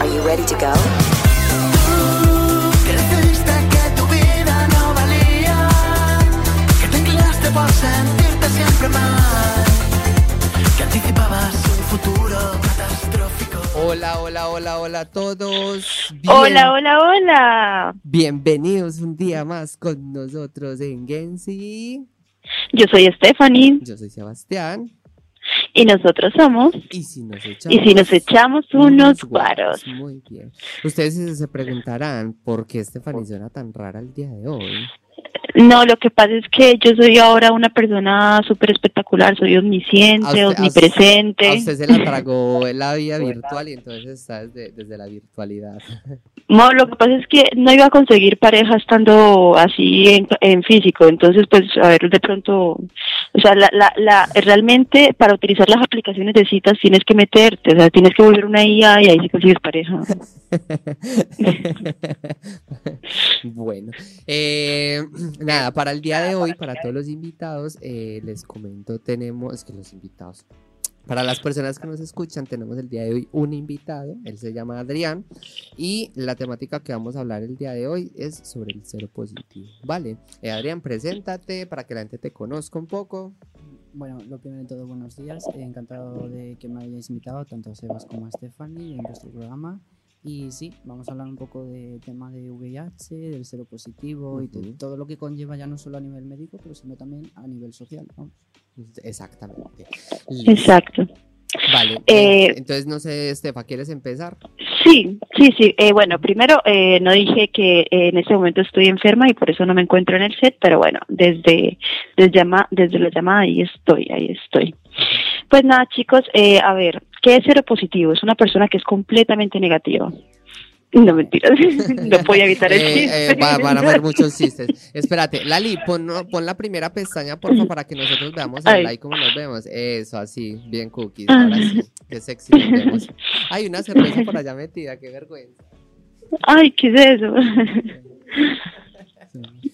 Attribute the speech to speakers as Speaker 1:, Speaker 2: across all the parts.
Speaker 1: Are you ready to go?
Speaker 2: Que decidiste que tu vida no valía, que te inclinaste por sentirte siempre mal, que anticipabas un futuro catastrófico.
Speaker 3: Hola, hola, hola, hola a todos. Bien-
Speaker 4: Hola, hola, hola.
Speaker 3: Bienvenidos un día más con nosotros en Gensi.
Speaker 4: Yo soy Stephanie
Speaker 3: Yo soy Sebastián.
Speaker 4: Y nosotros somos.
Speaker 3: Y si nos echamos,
Speaker 4: Y si nos echamos unos guaros.
Speaker 3: Muy bien. Ustedes se- preguntarán por qué Stephanie suena tan rara el día de hoy.
Speaker 4: No, lo que pasa es que yo soy ahora una persona súper espectacular, soy omnisciente,
Speaker 3: A usted- a usted-
Speaker 4: omnipresente.
Speaker 3: A usted se la tragó la vida virtual y entonces está desde, desde la virtualidad.
Speaker 4: No, lo que pasa es que no iba a conseguir pareja estando así en, en físico, entonces pues a ver de pronto, o sea, la, la, la, realmente para utilizar las aplicaciones de citas tienes que meterte, o sea, tienes que volver una IA y ahí sí consigues pareja.
Speaker 3: bueno, eh, nada, para el día de hoy, para todos los invitados, eh, les comento, tenemos, es que los invitados, para las personas que nos escuchan, tenemos el día de hoy un invitado, él se llama Adrián, y la temática que vamos a hablar el día de hoy es sobre el cero positivo, ¿vale? Eh, Adrián, preséntate para que la gente te conozca un poco.
Speaker 5: Bueno, lo primero de todo, buenos días. Encantado de que me hayáis invitado, tanto a Sebas como a Stephanie, en vuestro programa. Y sí, vamos a hablar un poco del tema de VIH, del cero positivo y de todo lo que conlleva ya no solo a nivel médico, pero sino también a nivel social. vamos.
Speaker 3: Exactamente.
Speaker 4: Exacto.
Speaker 3: Vale,
Speaker 4: Eh,
Speaker 3: eh, entonces no sé, Estefa, ¿quieres empezar?
Speaker 4: Sí, sí, sí. Eh, bueno, primero eh, no dije que eh, en este momento estoy enferma y por eso no me encuentro en el set, pero bueno, desde desde, llama, desde la llamada ahí estoy, ahí estoy. Pues nada, chicos, eh, a ver, ¿qué es cero positivo? Es una persona que es completamente negativa. No mentiras, no voy a evitar el
Speaker 3: Eh,
Speaker 4: chiste.
Speaker 3: eh, va- van a haber muchos chistes. Espérate, Lali, pon, pon la primera pestaña, por favor, para que nosotros veamos el like como nos vemos. Eso, así, bien cookies. Ahora sí, qué sexy nos vemos. Hay una cerveza por allá metida, qué vergüenza.
Speaker 4: Ay, ¿qué es eso?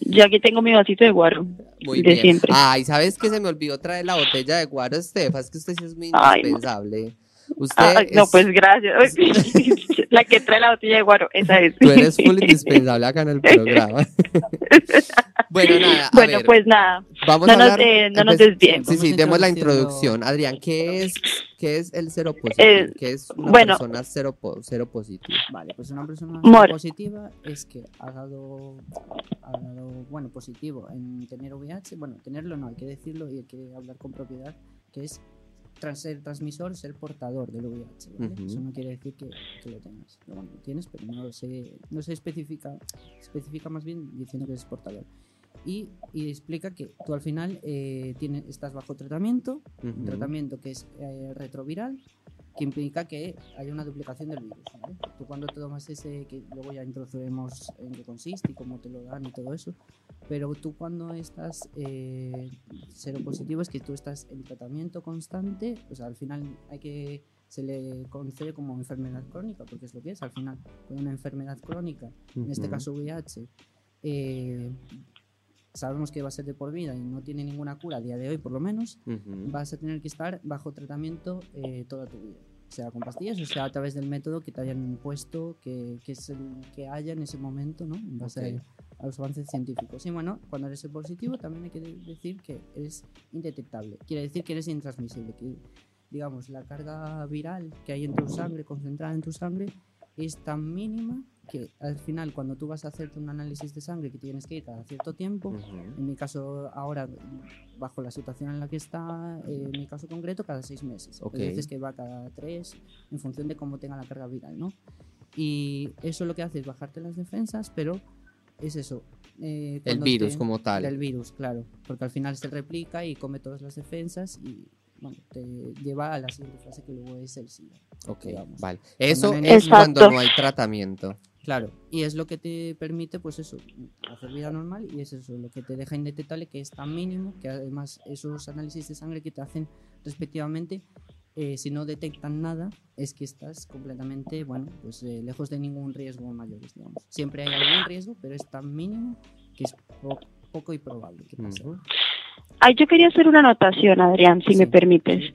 Speaker 4: Yo aquí tengo mi vasito de guarro.
Speaker 3: Muy
Speaker 4: de
Speaker 3: bien.
Speaker 4: siempre.
Speaker 3: Ay, ¿sabes que se me olvidó traer la botella de guaro, Estefa? Es que usted sí es muy
Speaker 4: Ay, no.
Speaker 3: Usted
Speaker 4: Ay, no,
Speaker 3: es-
Speaker 4: pues gracias. la que trae la botella de guaro, esa es.
Speaker 3: Tú eres full indispensable acá en el programa. bueno, nada, a
Speaker 4: Bueno,
Speaker 3: ver,
Speaker 4: pues nada,
Speaker 3: vamos
Speaker 4: no
Speaker 3: a
Speaker 4: nos,
Speaker 3: hablar.
Speaker 4: eh, no nos
Speaker 3: empe-
Speaker 4: desviemos.
Speaker 3: Sí, sí, demos la introducción. Adrián, ¿qué es, qué es el cero positivo?
Speaker 4: Eh,
Speaker 3: ¿Qué es una
Speaker 4: bueno.
Speaker 3: persona cero, po- cero positivo?
Speaker 5: Vale, pues una persona
Speaker 4: Mor-
Speaker 5: positiva es que ha dado, ha dado, bueno, positivo en tener VIH. Bueno, tenerlo no, hay que decirlo y hay que hablar con propiedad, que es tras ser transmisor, ser portador del VIH. ¿vale?
Speaker 3: Ujú.
Speaker 5: Eso no quiere decir que, que lo tengas. Pero bueno, lo tienes, pero no se, no se especifica, especifica más bien diciendo que es portador. Y, y explica que tú al final eh, tienes, estás bajo tratamiento, un
Speaker 3: Ujú.
Speaker 5: tratamiento que es eh, retroviral, que implica que haya una duplicación del virus. ¿vale? Tú cuando te tomas ese, que luego ya introduciremos en qué consiste y cómo te lo dan y todo eso, pero tú cuando estás eh, cero positivo es que tú estás en tratamiento constante, o sea, al final hay que se le concede como enfermedad crónica, porque es lo que es, al final, con una enfermedad crónica, en este caso VIH, eh, sabemos que va a ser de por vida y no tiene ninguna cura a día de hoy por lo menos,
Speaker 3: Ujú.
Speaker 5: vas a tener que estar bajo tratamiento eh, toda tu vida. Sea con pastillas o sea a través del método que te hayan impuesto, que, que es el que haya en ese momento, ¿no? En base a, a los avances científicos. Y bueno, cuando eres positivo también hay que de- decir que eres indetectable. Quiere decir que eres intransmisible, que digamos la carga viral que hay en tu sangre, concentrada en tu sangre, es tan mínima que al final cuando tú vas a hacerte un análisis de sangre que tienes que ir cada cierto tiempo,
Speaker 3: Ujú.
Speaker 5: en mi caso, ahora, bajo la situación en la que está, eh, en mi caso concreto, cada seis meses.
Speaker 3: Ok.
Speaker 5: Hay veces que va cada tres, en función de cómo tenga la carga viral, ¿no? Y eso lo que hace es bajarte las defensas, pero es eso. eh,
Speaker 3: El
Speaker 5: cuando
Speaker 3: virus
Speaker 5: te-
Speaker 3: como tal.
Speaker 5: El virus, claro. Porque al final se replica y come todas las defensas y bueno, te lleva a la siguiente fase que luego es el SIDA.
Speaker 3: Ok,
Speaker 5: digamos.
Speaker 3: vale. Eso
Speaker 5: no-
Speaker 3: es cuando no hay tratamiento.
Speaker 5: Claro, y es lo que te permite, pues eso, hacer vida normal y es eso, lo que te deja indetectable, que es tan mínimo, que además esos análisis de sangre que te hacen respectivamente, eh, si no detectan nada, es que estás completamente, bueno, pues eh, lejos de ningún riesgo mayor, digamos. Siempre hay algún riesgo, pero es tan mínimo que es po- poco y probable que pase.
Speaker 4: Ay, yo quería hacer una anotación, Adrián, si
Speaker 5: Sí.
Speaker 4: me permites.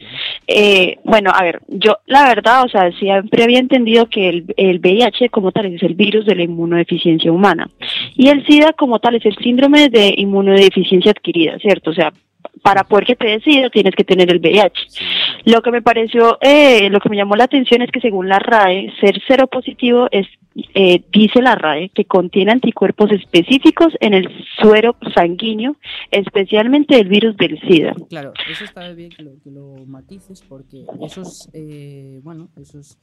Speaker 4: Eh, bueno, a ver, yo la verdad, o sea, siempre había entendido que el, el VIH como tal es el virus de la inmunodeficiencia humana y el SIDA como tal es el síndrome de inmunodeficiencia adquirida, ¿cierto? O sea, para poder que te decidas tienes que tener el VIH. Lo que me pareció, eh, lo que me llamó la atención es que según la RAE, ser cero positivo es, eh, dice la RAE, que contiene anticuerpos específicos en el suero sanguíneo, especialmente el virus del SIDA.
Speaker 5: Claro, eso está bien que lo, que lo matices porque esos, eh, bueno, esos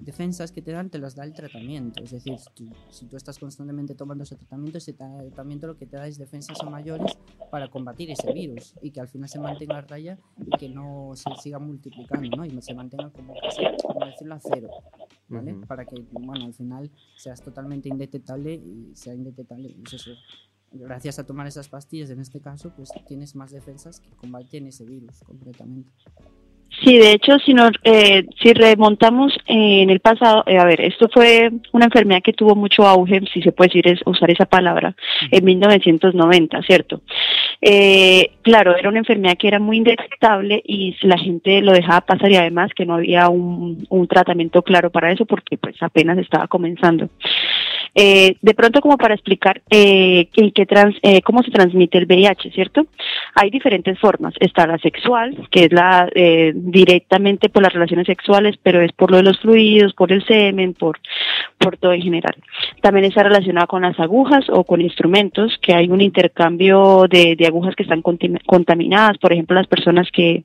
Speaker 5: defensas que te dan te las da el tratamiento. Es decir, tú- si tú estás constantemente tomando ese tratamiento, ese tratamiento lo que te da es defensas a mayores para combatir ese virus y que al final se mantenga a raya y que no se siga multiplicando, ¿no? Y se mantenga como, casi, como decirlo, a cero, ¿vale?
Speaker 3: Ujú.
Speaker 5: Para que, bueno, al final seas totalmente indetectable y sea indetectable. y es eso. Gracias a tomar esas pastillas, en este caso, pues tienes más defensas que combaten ese virus concretamente.
Speaker 4: Sí, de hecho, si, nos, eh, si remontamos en el pasado, eh, a ver, esto fue una enfermedad que tuvo mucho auge, si se puede decir es, usar esa palabra, en 1990, ¿cierto? Eh, claro, era una enfermedad que era muy indetectable y la gente lo dejaba pasar y además que no había un, un tratamiento claro para eso porque pues apenas estaba comenzando. Eh, de pronto como para explicar eh, qué- qué eh, cómo se transmite el VIH, ¿cierto? Hay diferentes formas. Está la sexual, que es la eh, directamente por las relaciones sexuales, pero es por lo de los fluidos, por el semen, por, por todo en general. También está relacionada con las agujas o con instrumentos, que hay un intercambio de, de agujas que están contaminadas, por ejemplo, las personas que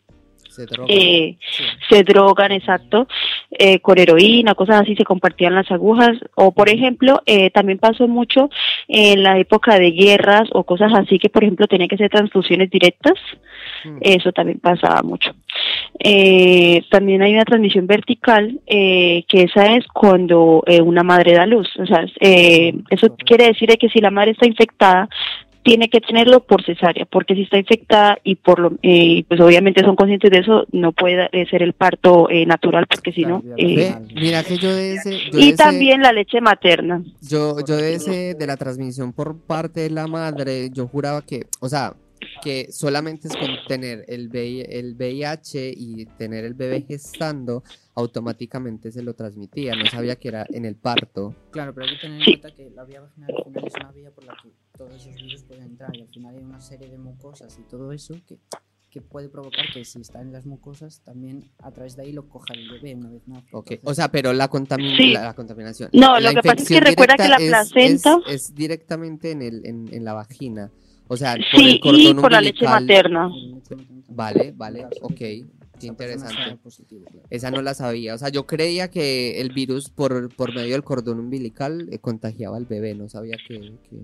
Speaker 3: Se droga.
Speaker 4: eh,
Speaker 5: Sí.
Speaker 4: se drogan, exacto, eh, con heroína, cosas así, se compartían las agujas. O, por ejemplo, eh, también pasó mucho en la época de guerras o cosas así que, por ejemplo, tenía que ser transfusiones directas.
Speaker 3: Mm.
Speaker 4: Eso también pasaba mucho. Eh, también hay una transmisión vertical, eh, que esa es cuando eh, una madre da luz. O sea, eh, eso quiere decir de que si la madre está infectada, tiene que tenerlo por cesárea, porque si está infectada y por lo, eh, pues obviamente son conscientes de eso, no puede ser el parto eh, natural, porque si no. Eh,
Speaker 3: Ve, mira que yo de ese, yo de
Speaker 4: y
Speaker 3: ese-
Speaker 4: también la leche materna.
Speaker 3: yo, yo de ese, de la transmisión por parte de la madre, yo juraba que, o sea, que solamente es con tener el, VI el VIH y tener el bebé gestando, automáticamente se lo transmitía. No sabía que era en el parto.
Speaker 5: Claro, pero hay que tener en cuenta que la vía vaginal al final es una vía por la que todos esos virus pueden entrar y al final hay una serie de mucosas y todo eso que, que puede provocar que si está en las mucosas también a través de ahí lo coja el bebé una vez nace.
Speaker 3: Ok,
Speaker 5: Entonces,
Speaker 3: o sea, pero la, contamin-
Speaker 4: Sí.
Speaker 3: la, la contaminación.
Speaker 4: No,
Speaker 3: la
Speaker 4: lo que pasa es que recuerda que la
Speaker 3: es-
Speaker 4: placenta-
Speaker 3: Es, es directamente en, el, en, en la vagina. O sea, por
Speaker 4: Sí,
Speaker 3: el cordón
Speaker 4: y por la leche
Speaker 3: umbilical.
Speaker 4: materna.
Speaker 5: leche.
Speaker 3: Vale, vale, ok, qué interesante.
Speaker 5: sea positivo, claro.
Speaker 3: Esa no la sabía. O sea, yo creía que el virus por, por medio del cordón umbilical eh, contagiaba al bebé. No sabía que, que,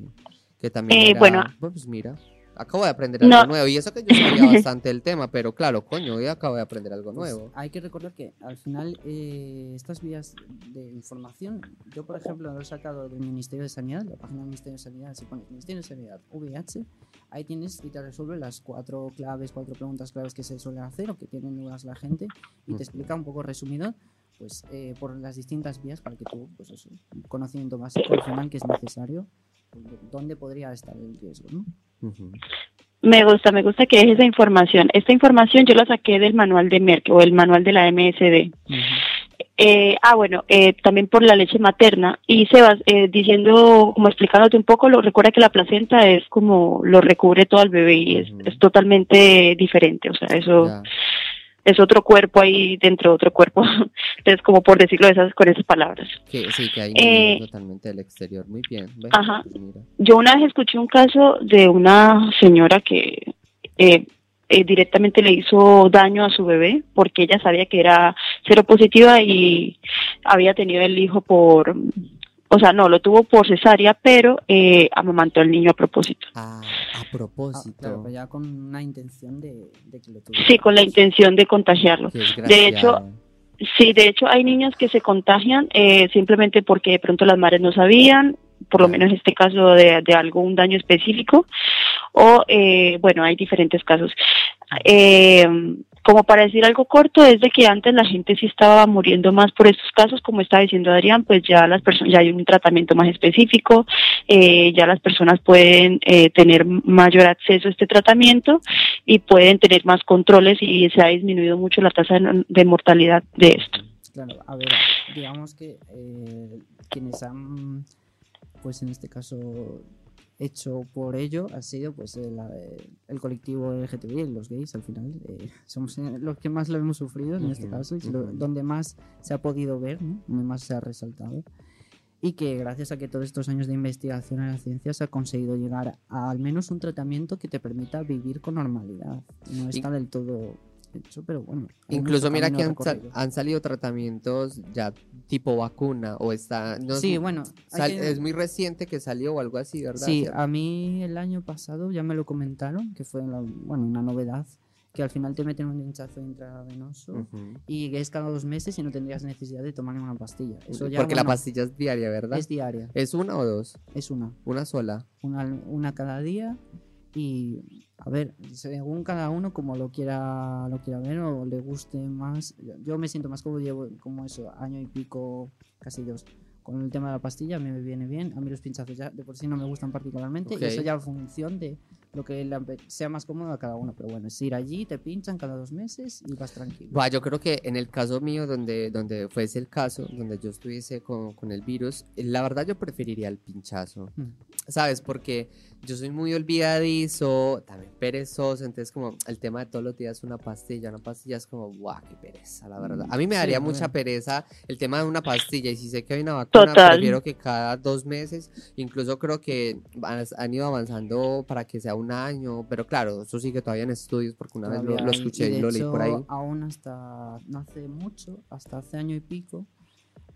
Speaker 3: que también
Speaker 4: Eh,
Speaker 3: era...
Speaker 4: bueno.
Speaker 3: Pues mira, acabo de aprender algo
Speaker 4: No.
Speaker 3: nuevo. Y eso que yo sabía bastante del tema, pero claro, coño, hoy acabo de aprender algo
Speaker 5: Pues
Speaker 3: nuevo.
Speaker 5: hay que recordar que al final eh, estas vías de información, yo por ejemplo lo he sacado del Ministerio de Sanidad, la página del Ministerio de Sanidad, si pones Ministerio de Sanidad VIH, ahí tienes y te resuelve las cuatro claves, cuatro preguntas claves que se suelen hacer o que tienen dudas la gente y
Speaker 3: Mm.
Speaker 5: te explica un poco resumido pues eh, por las distintas vías para que tú, pues eso, un conocimiento básico al final que es necesario, pues, dónde podría estar el riesgo, ¿no?
Speaker 4: Me gusta, me gusta que dejes esa información. Esta información yo la saqué del manual de Merck o el manual de la MSD. Eh, ah, bueno, eh, también por la leche materna. Y Sebas, eh, diciendo, como explicándote un poco, lo, recuerda que la placenta es como lo recubre todo al bebé y es, es totalmente diferente. O sea, eso. Es otro cuerpo ahí dentro de otro cuerpo. Entonces, como por decirlo de esas, con esas palabras.
Speaker 3: Que, sí, que hay
Speaker 4: Eh,
Speaker 3: totalmente del exterior. Muy bien.
Speaker 4: Ajá.
Speaker 3: pues mira.
Speaker 4: Yo una vez escuché un caso de una señora que eh, eh, directamente le hizo daño a su bebé porque ella sabía que era seropositiva y había tenido el hijo por, o sea, no, lo tuvo por cesárea, pero eh, amamantó al niño a propósito.
Speaker 3: Ah, a
Speaker 5: Ah,
Speaker 3: propósito.
Speaker 5: claro, pero ya con una intención de, de que lo tuviera.
Speaker 4: Sí, con la intención de contagiarlo. De hecho. Sí, de hecho hay niños que se contagian eh, simplemente porque de pronto las madres no sabían, por lo menos en este caso de, de algún daño específico, o eh, bueno, hay diferentes casos. Eh, como para decir algo corto, es de que antes la gente sí estaba muriendo más por estos casos, como estaba diciendo Adrián, pues ya las personas, ya hay un tratamiento más específico, eh, ya las personas pueden eh, tener mayor acceso a este tratamiento y pueden tener más controles y se ha disminuido mucho la tasa de, mortalidad de esto.
Speaker 5: Claro, a ver, digamos que eh, quienes han, pues en este caso, hecho por ello ha sido pues el, el colectivo LGTBI, los gays al final. eh, somos eh, los que más lo hemos sufrido en este caso, y lo- donde más se ha podido ver, ¿no? donde más se ha resaltado. Y que gracias a que todos estos años de investigación en la ciencia se ha conseguido llegar a al menos un tratamiento que te permita vivir con normalidad. No está del todo hecho, pero bueno.
Speaker 3: Incluso mira que han, sal- han salido tratamientos ya tipo vacuna o está... No,
Speaker 5: Sí, bueno, hay
Speaker 3: sal-
Speaker 5: que-
Speaker 3: es muy reciente que salió o algo así, ¿verdad?
Speaker 5: Sí, a mí el año pasado ya me lo comentaron, que fue la- bueno, una novedad, que al final te meten un hinchazo intravenoso
Speaker 3: Ujú.
Speaker 5: y que es cada dos meses y no tendrías necesidad de tomar una pastilla. Eso ya,
Speaker 3: Porque la pastilla es diaria, ¿verdad?
Speaker 5: es diaria,
Speaker 3: ¿Es una o dos?
Speaker 5: es una,
Speaker 3: Una sola.
Speaker 5: una, una cada día y a ver, según cada uno como lo quiera lo quiera ver o le guste más. Yo, me siento más cómodo, llevo como eso, año y pico, casi dos. Con el tema de la pastilla me viene bien. A mí los pinchazos ya de por sí no me gustan particularmente.
Speaker 3: Ok.
Speaker 5: Y eso ya en función de lo que sea más cómodo a cada uno. Pero bueno, es ir allí, te pinchan cada dos meses y vas tranquilo.
Speaker 3: Yo creo que en el caso mío, donde, donde fuese el caso, donde yo estuviese con, con el virus, la verdad yo preferiría el pinchazo.
Speaker 5: Mm.
Speaker 3: ¿Sabes? Porque yo soy muy olvidadizo, también perezoso, entonces como el tema de todos los días una pastilla, una pastilla es como, guau, qué pereza, la verdad. A mí me
Speaker 5: Sí,
Speaker 3: daría mucha pereza el tema de una pastilla y si sé que hay una vacuna,
Speaker 4: Total.
Speaker 3: prefiero que cada dos meses, incluso creo que han, ido avanzando para que sea un año, pero claro, eso sigue todavía en estudios porque una vez lo,
Speaker 5: Todavía
Speaker 3: lo
Speaker 5: hay,
Speaker 3: escuché y lo leí por ahí.
Speaker 5: Aún hasta no hace mucho, hasta hace año y pico,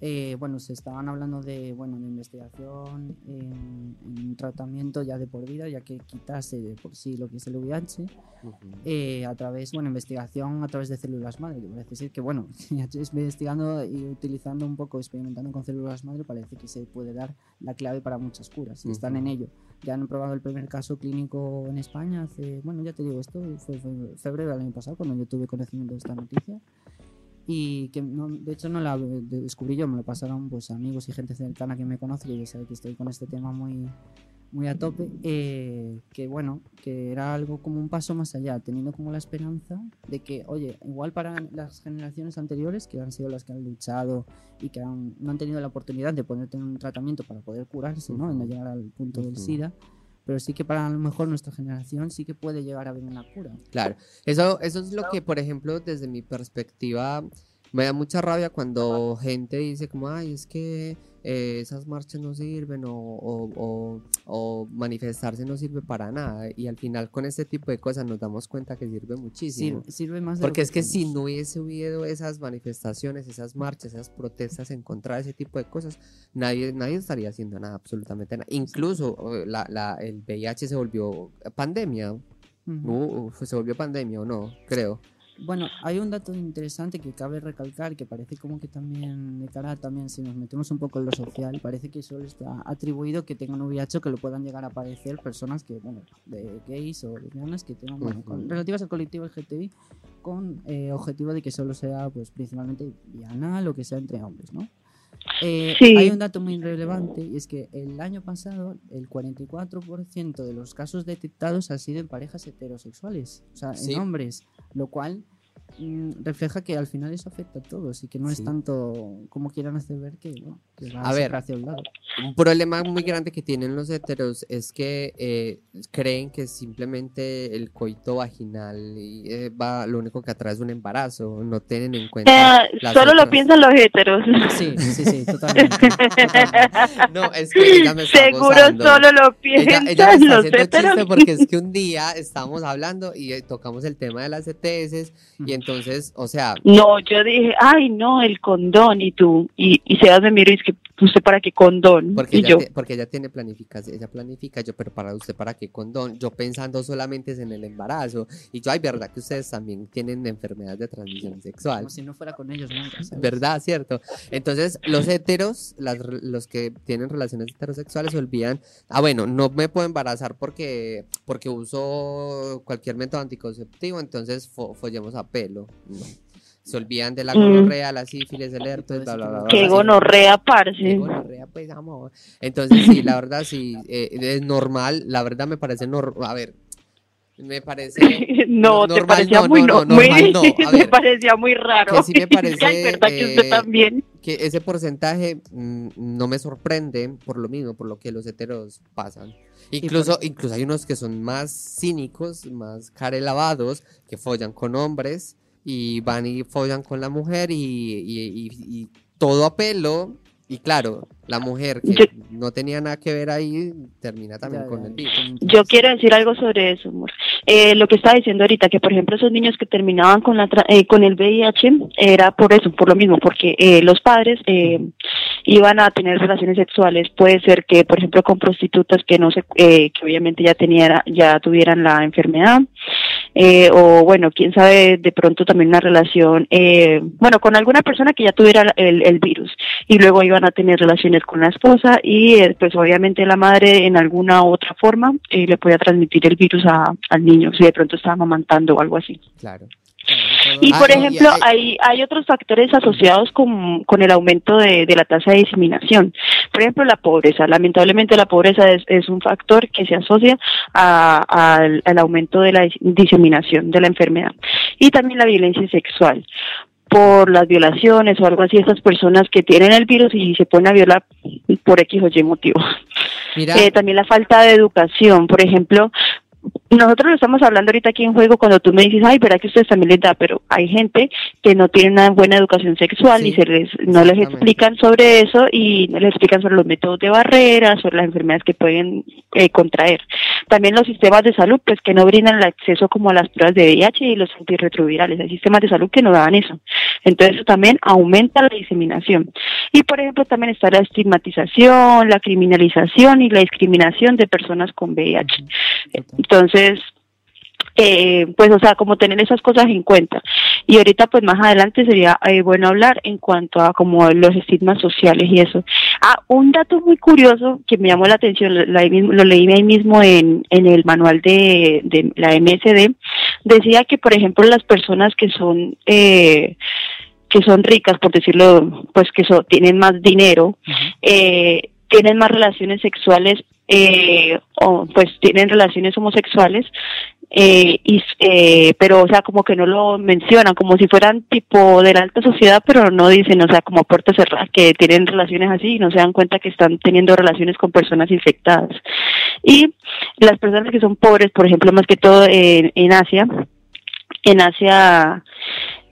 Speaker 5: eh, bueno, se estaban hablando de, bueno, de investigación en, en tratamiento ya de por vida, ya que quitase de por sí lo que es el VIH,
Speaker 3: Ujú.
Speaker 5: eh, a través, bueno, investigación a través de células madre. que Parece ser que, bueno, investigando y utilizando un poco, experimentando con células madre, parece que se puede dar la clave para muchas curas y están en ello. Ya han probado el primer caso clínico en España hace, bueno, ya te digo, esto fue, fue febrero del año pasado cuando yo tuve conocimiento de esta noticia. Y que no, de hecho no la de- descubrí yo, me lo pasaron pues amigos y gente cercana que me conoce, que sabe que estoy con este tema muy, muy a tope, eh, que bueno, que era algo como un paso más allá, teniendo como la esperanza de que, oye, igual para las generaciones anteriores, que han sido las que han luchado y que han- no han tenido la oportunidad de poder tener un tratamiento para poder curarse, ¿no? Y no llegar al punto del. SIDA, pero sí que para a lo mejor nuestra generación sí que puede llegar a haber una cura.
Speaker 3: Claro, eso, eso es lo que, por ejemplo, desde mi perspectiva, me da mucha rabia cuando gente dice como, ay, es que eh, esas marchas no sirven o, o- o- o manifestarse no sirve para nada. Y al final con este tipo de cosas nos damos cuenta que sirve muchísimo.
Speaker 5: Sirve, sirve más
Speaker 3: Porque es que si no hubiese habido esas manifestaciones, esas marchas, esas protestas en contra de ese tipo de cosas, nadie, nadie estaría haciendo nada, absolutamente nada. Incluso eh, la, la- el VIH se volvió pandemia,
Speaker 5: Ujú.
Speaker 3: Uh, se volvió pandemia o no, creo.
Speaker 5: Bueno, hay un dato interesante que cabe recalcar, que parece como que también, de cara también, si nos metemos un poco en lo social, parece que solo está atribuido que tengan VIH o que lo puedan llegar a aparecer personas que, bueno, de gays o lesbianas que tengan, bueno, con-
Speaker 3: Ujú.
Speaker 5: relativas al colectivo LGTBI, con eh, objetivo de que solo sea, pues, principalmente bianal o que sea entre hombres, ¿no? Eh,
Speaker 4: Sí.
Speaker 5: Hay un dato muy relevante y es que el año pasado el 44% de los casos detectados han sido en parejas heterosexuales, o sea,
Speaker 3: Sí.
Speaker 5: en hombres, lo cual refleja que al final eso afecta a todos y que no
Speaker 3: Sí.
Speaker 5: es tanto como quieran hacer ver que, bueno, que va
Speaker 3: A ver.
Speaker 5: hacia un lado.
Speaker 3: Un problema muy grande que tienen los heteros es que eh, creen que simplemente el coito vaginal y, eh, va, lo único que atrae es un embarazo, no tienen en cuenta.
Speaker 4: Eh, solo lo piensan los heteros.
Speaker 5: Sí, sí, sí, totalmente. totalmente.
Speaker 3: No, es que ella me está
Speaker 4: Seguro
Speaker 3: gozando.
Speaker 4: solo lo
Speaker 3: Ella,
Speaker 4: piensan
Speaker 3: ella me está
Speaker 4: los
Speaker 3: haciendo
Speaker 4: heteros.
Speaker 3: chiste porque es que un día estábamos hablando y eh, tocamos el tema de las ETS y entonces, o sea,
Speaker 4: No, yo dije, ay, no, el condón, y tú, y, y Sebas me miró y dice que usted para qué condón,
Speaker 3: Porque
Speaker 4: y
Speaker 3: ella,
Speaker 4: yo,
Speaker 3: te- porque ella tiene planificación, ella planifica, yo, pero para usted, ¿para qué condón? Yo pensando solamente es en el embarazo. Y yo, ay, ¿verdad que ustedes también tienen enfermedades de transmisión sexual?
Speaker 5: Como si no fuera con ellos nunca, ¿sabes?
Speaker 3: ¿Verdad? ¿Cierto? Entonces, los heteros, las re- los que tienen relaciones heterosexuales, se olvidan, ah, bueno, no me puedo embarazar porque, porque uso cualquier método anticonceptivo, entonces fo- follemos a pelo. pelo. No. Se olvidan de la
Speaker 4: Mm.
Speaker 3: gonorrea, la sífilis, el herpes, bla, bla, bla.
Speaker 4: Qué
Speaker 3: bla.
Speaker 4: gonorrea,
Speaker 3: Qué
Speaker 4: parce.
Speaker 3: gonorrea, pues, amor. Entonces, sí, la verdad, sí, eh, es normal. La verdad me parece normal. A ver, me parece.
Speaker 4: No, te
Speaker 3: normal,
Speaker 4: parecía
Speaker 3: no,
Speaker 4: muy,
Speaker 3: no,
Speaker 4: no, muy-
Speaker 3: normal no. A
Speaker 4: te
Speaker 3: ver,
Speaker 4: parecía muy raro.
Speaker 3: que sí me parece,
Speaker 4: verdad que usted
Speaker 3: eh,
Speaker 4: también.
Speaker 3: que ese porcentaje mm, no me sorprende por lo mismo, por lo que los heteros pasan. Incluso, incluso hay unos que son más cínicos, más carelavados, que follan con hombres y van y follan con la mujer y, y- y- y todo a pelo. Y claro, la mujer que
Speaker 4: Yo-
Speaker 3: no tenía nada que ver ahí termina también
Speaker 5: Ya,
Speaker 3: con
Speaker 5: ya,
Speaker 3: el virus.
Speaker 5: con-
Speaker 4: Yo quiero decir algo sobre eso, amor. Eh, lo que estaba diciendo ahorita, que por ejemplo esos niños que terminaban con la tra- eh, con el VIH era por eso, por lo mismo, porque eh, los padres eh, iban a tener relaciones sexuales. Puede ser que, por ejemplo, con prostitutas que no se, eh, que obviamente ya tenía, ya tuvieran la enfermedad, eh, o bueno, quién sabe, de pronto también una relación, eh, bueno, con alguna persona que ya tuviera el, el virus y luego iban a tener relaciones con la esposa y eh, pues obviamente la madre en alguna otra forma eh, le podía transmitir el virus a- al niño si de pronto estaba amamantando o algo así.
Speaker 3: Claro.
Speaker 4: Y
Speaker 3: Ah,
Speaker 4: por
Speaker 3: no, y
Speaker 4: ejemplo,
Speaker 3: hay-
Speaker 4: hay, hay otros factores asociados con, con el aumento de, de la tasa de diseminación. Por ejemplo, la pobreza. Lamentablemente la pobreza es, es un factor que se asocia a- al, al aumento de la dis- diseminación de la enfermedad. Y también la violencia sexual por las violaciones o algo así, esas personas que tienen el virus y se ponen a violar por X o Y motivo. Eh, también la falta de educación, por ejemplo, nosotros lo estamos hablando ahorita aquí en juego cuando tú me dices, ay, verá que ustedes también les da, pero hay gente que no tiene una buena educación sexual
Speaker 3: Sí,
Speaker 4: y se les, no les explican sobre eso y no les explican sobre los métodos de barrera, sobre las enfermedades que pueden eh, contraer. También los sistemas de salud, pues que no brindan el acceso como a las pruebas de VIH y los antirretrovirales. Hay sistemas de salud que no dan eso. Entonces eso también aumenta la diseminación. Y por ejemplo también está la estigmatización, la criminalización y la discriminación de personas con VIH. Entonces, eh, pues, o sea, como tener esas cosas en cuenta. Y ahorita, pues, más adelante sería eh, bueno hablar en cuanto a como los estigmas sociales y eso. Ah, un dato muy curioso que me llamó la atención, lo, leí ahí mismo en, en el manual de, de la MSD, decía que, por ejemplo, las personas que son... Eh, que son ricas, por decirlo, pues que so- tienen más dinero, eh, tienen más relaciones sexuales, eh, o pues tienen relaciones homosexuales, eh, y, eh, pero o sea, como que no lo mencionan, como si fueran tipo de la alta sociedad, pero no dicen, o sea, como puertas cerradas, que tienen relaciones así y no se dan cuenta que están teniendo relaciones con personas infectadas. Y las personas que son pobres, por ejemplo, más que todo en, en Asia, en Asia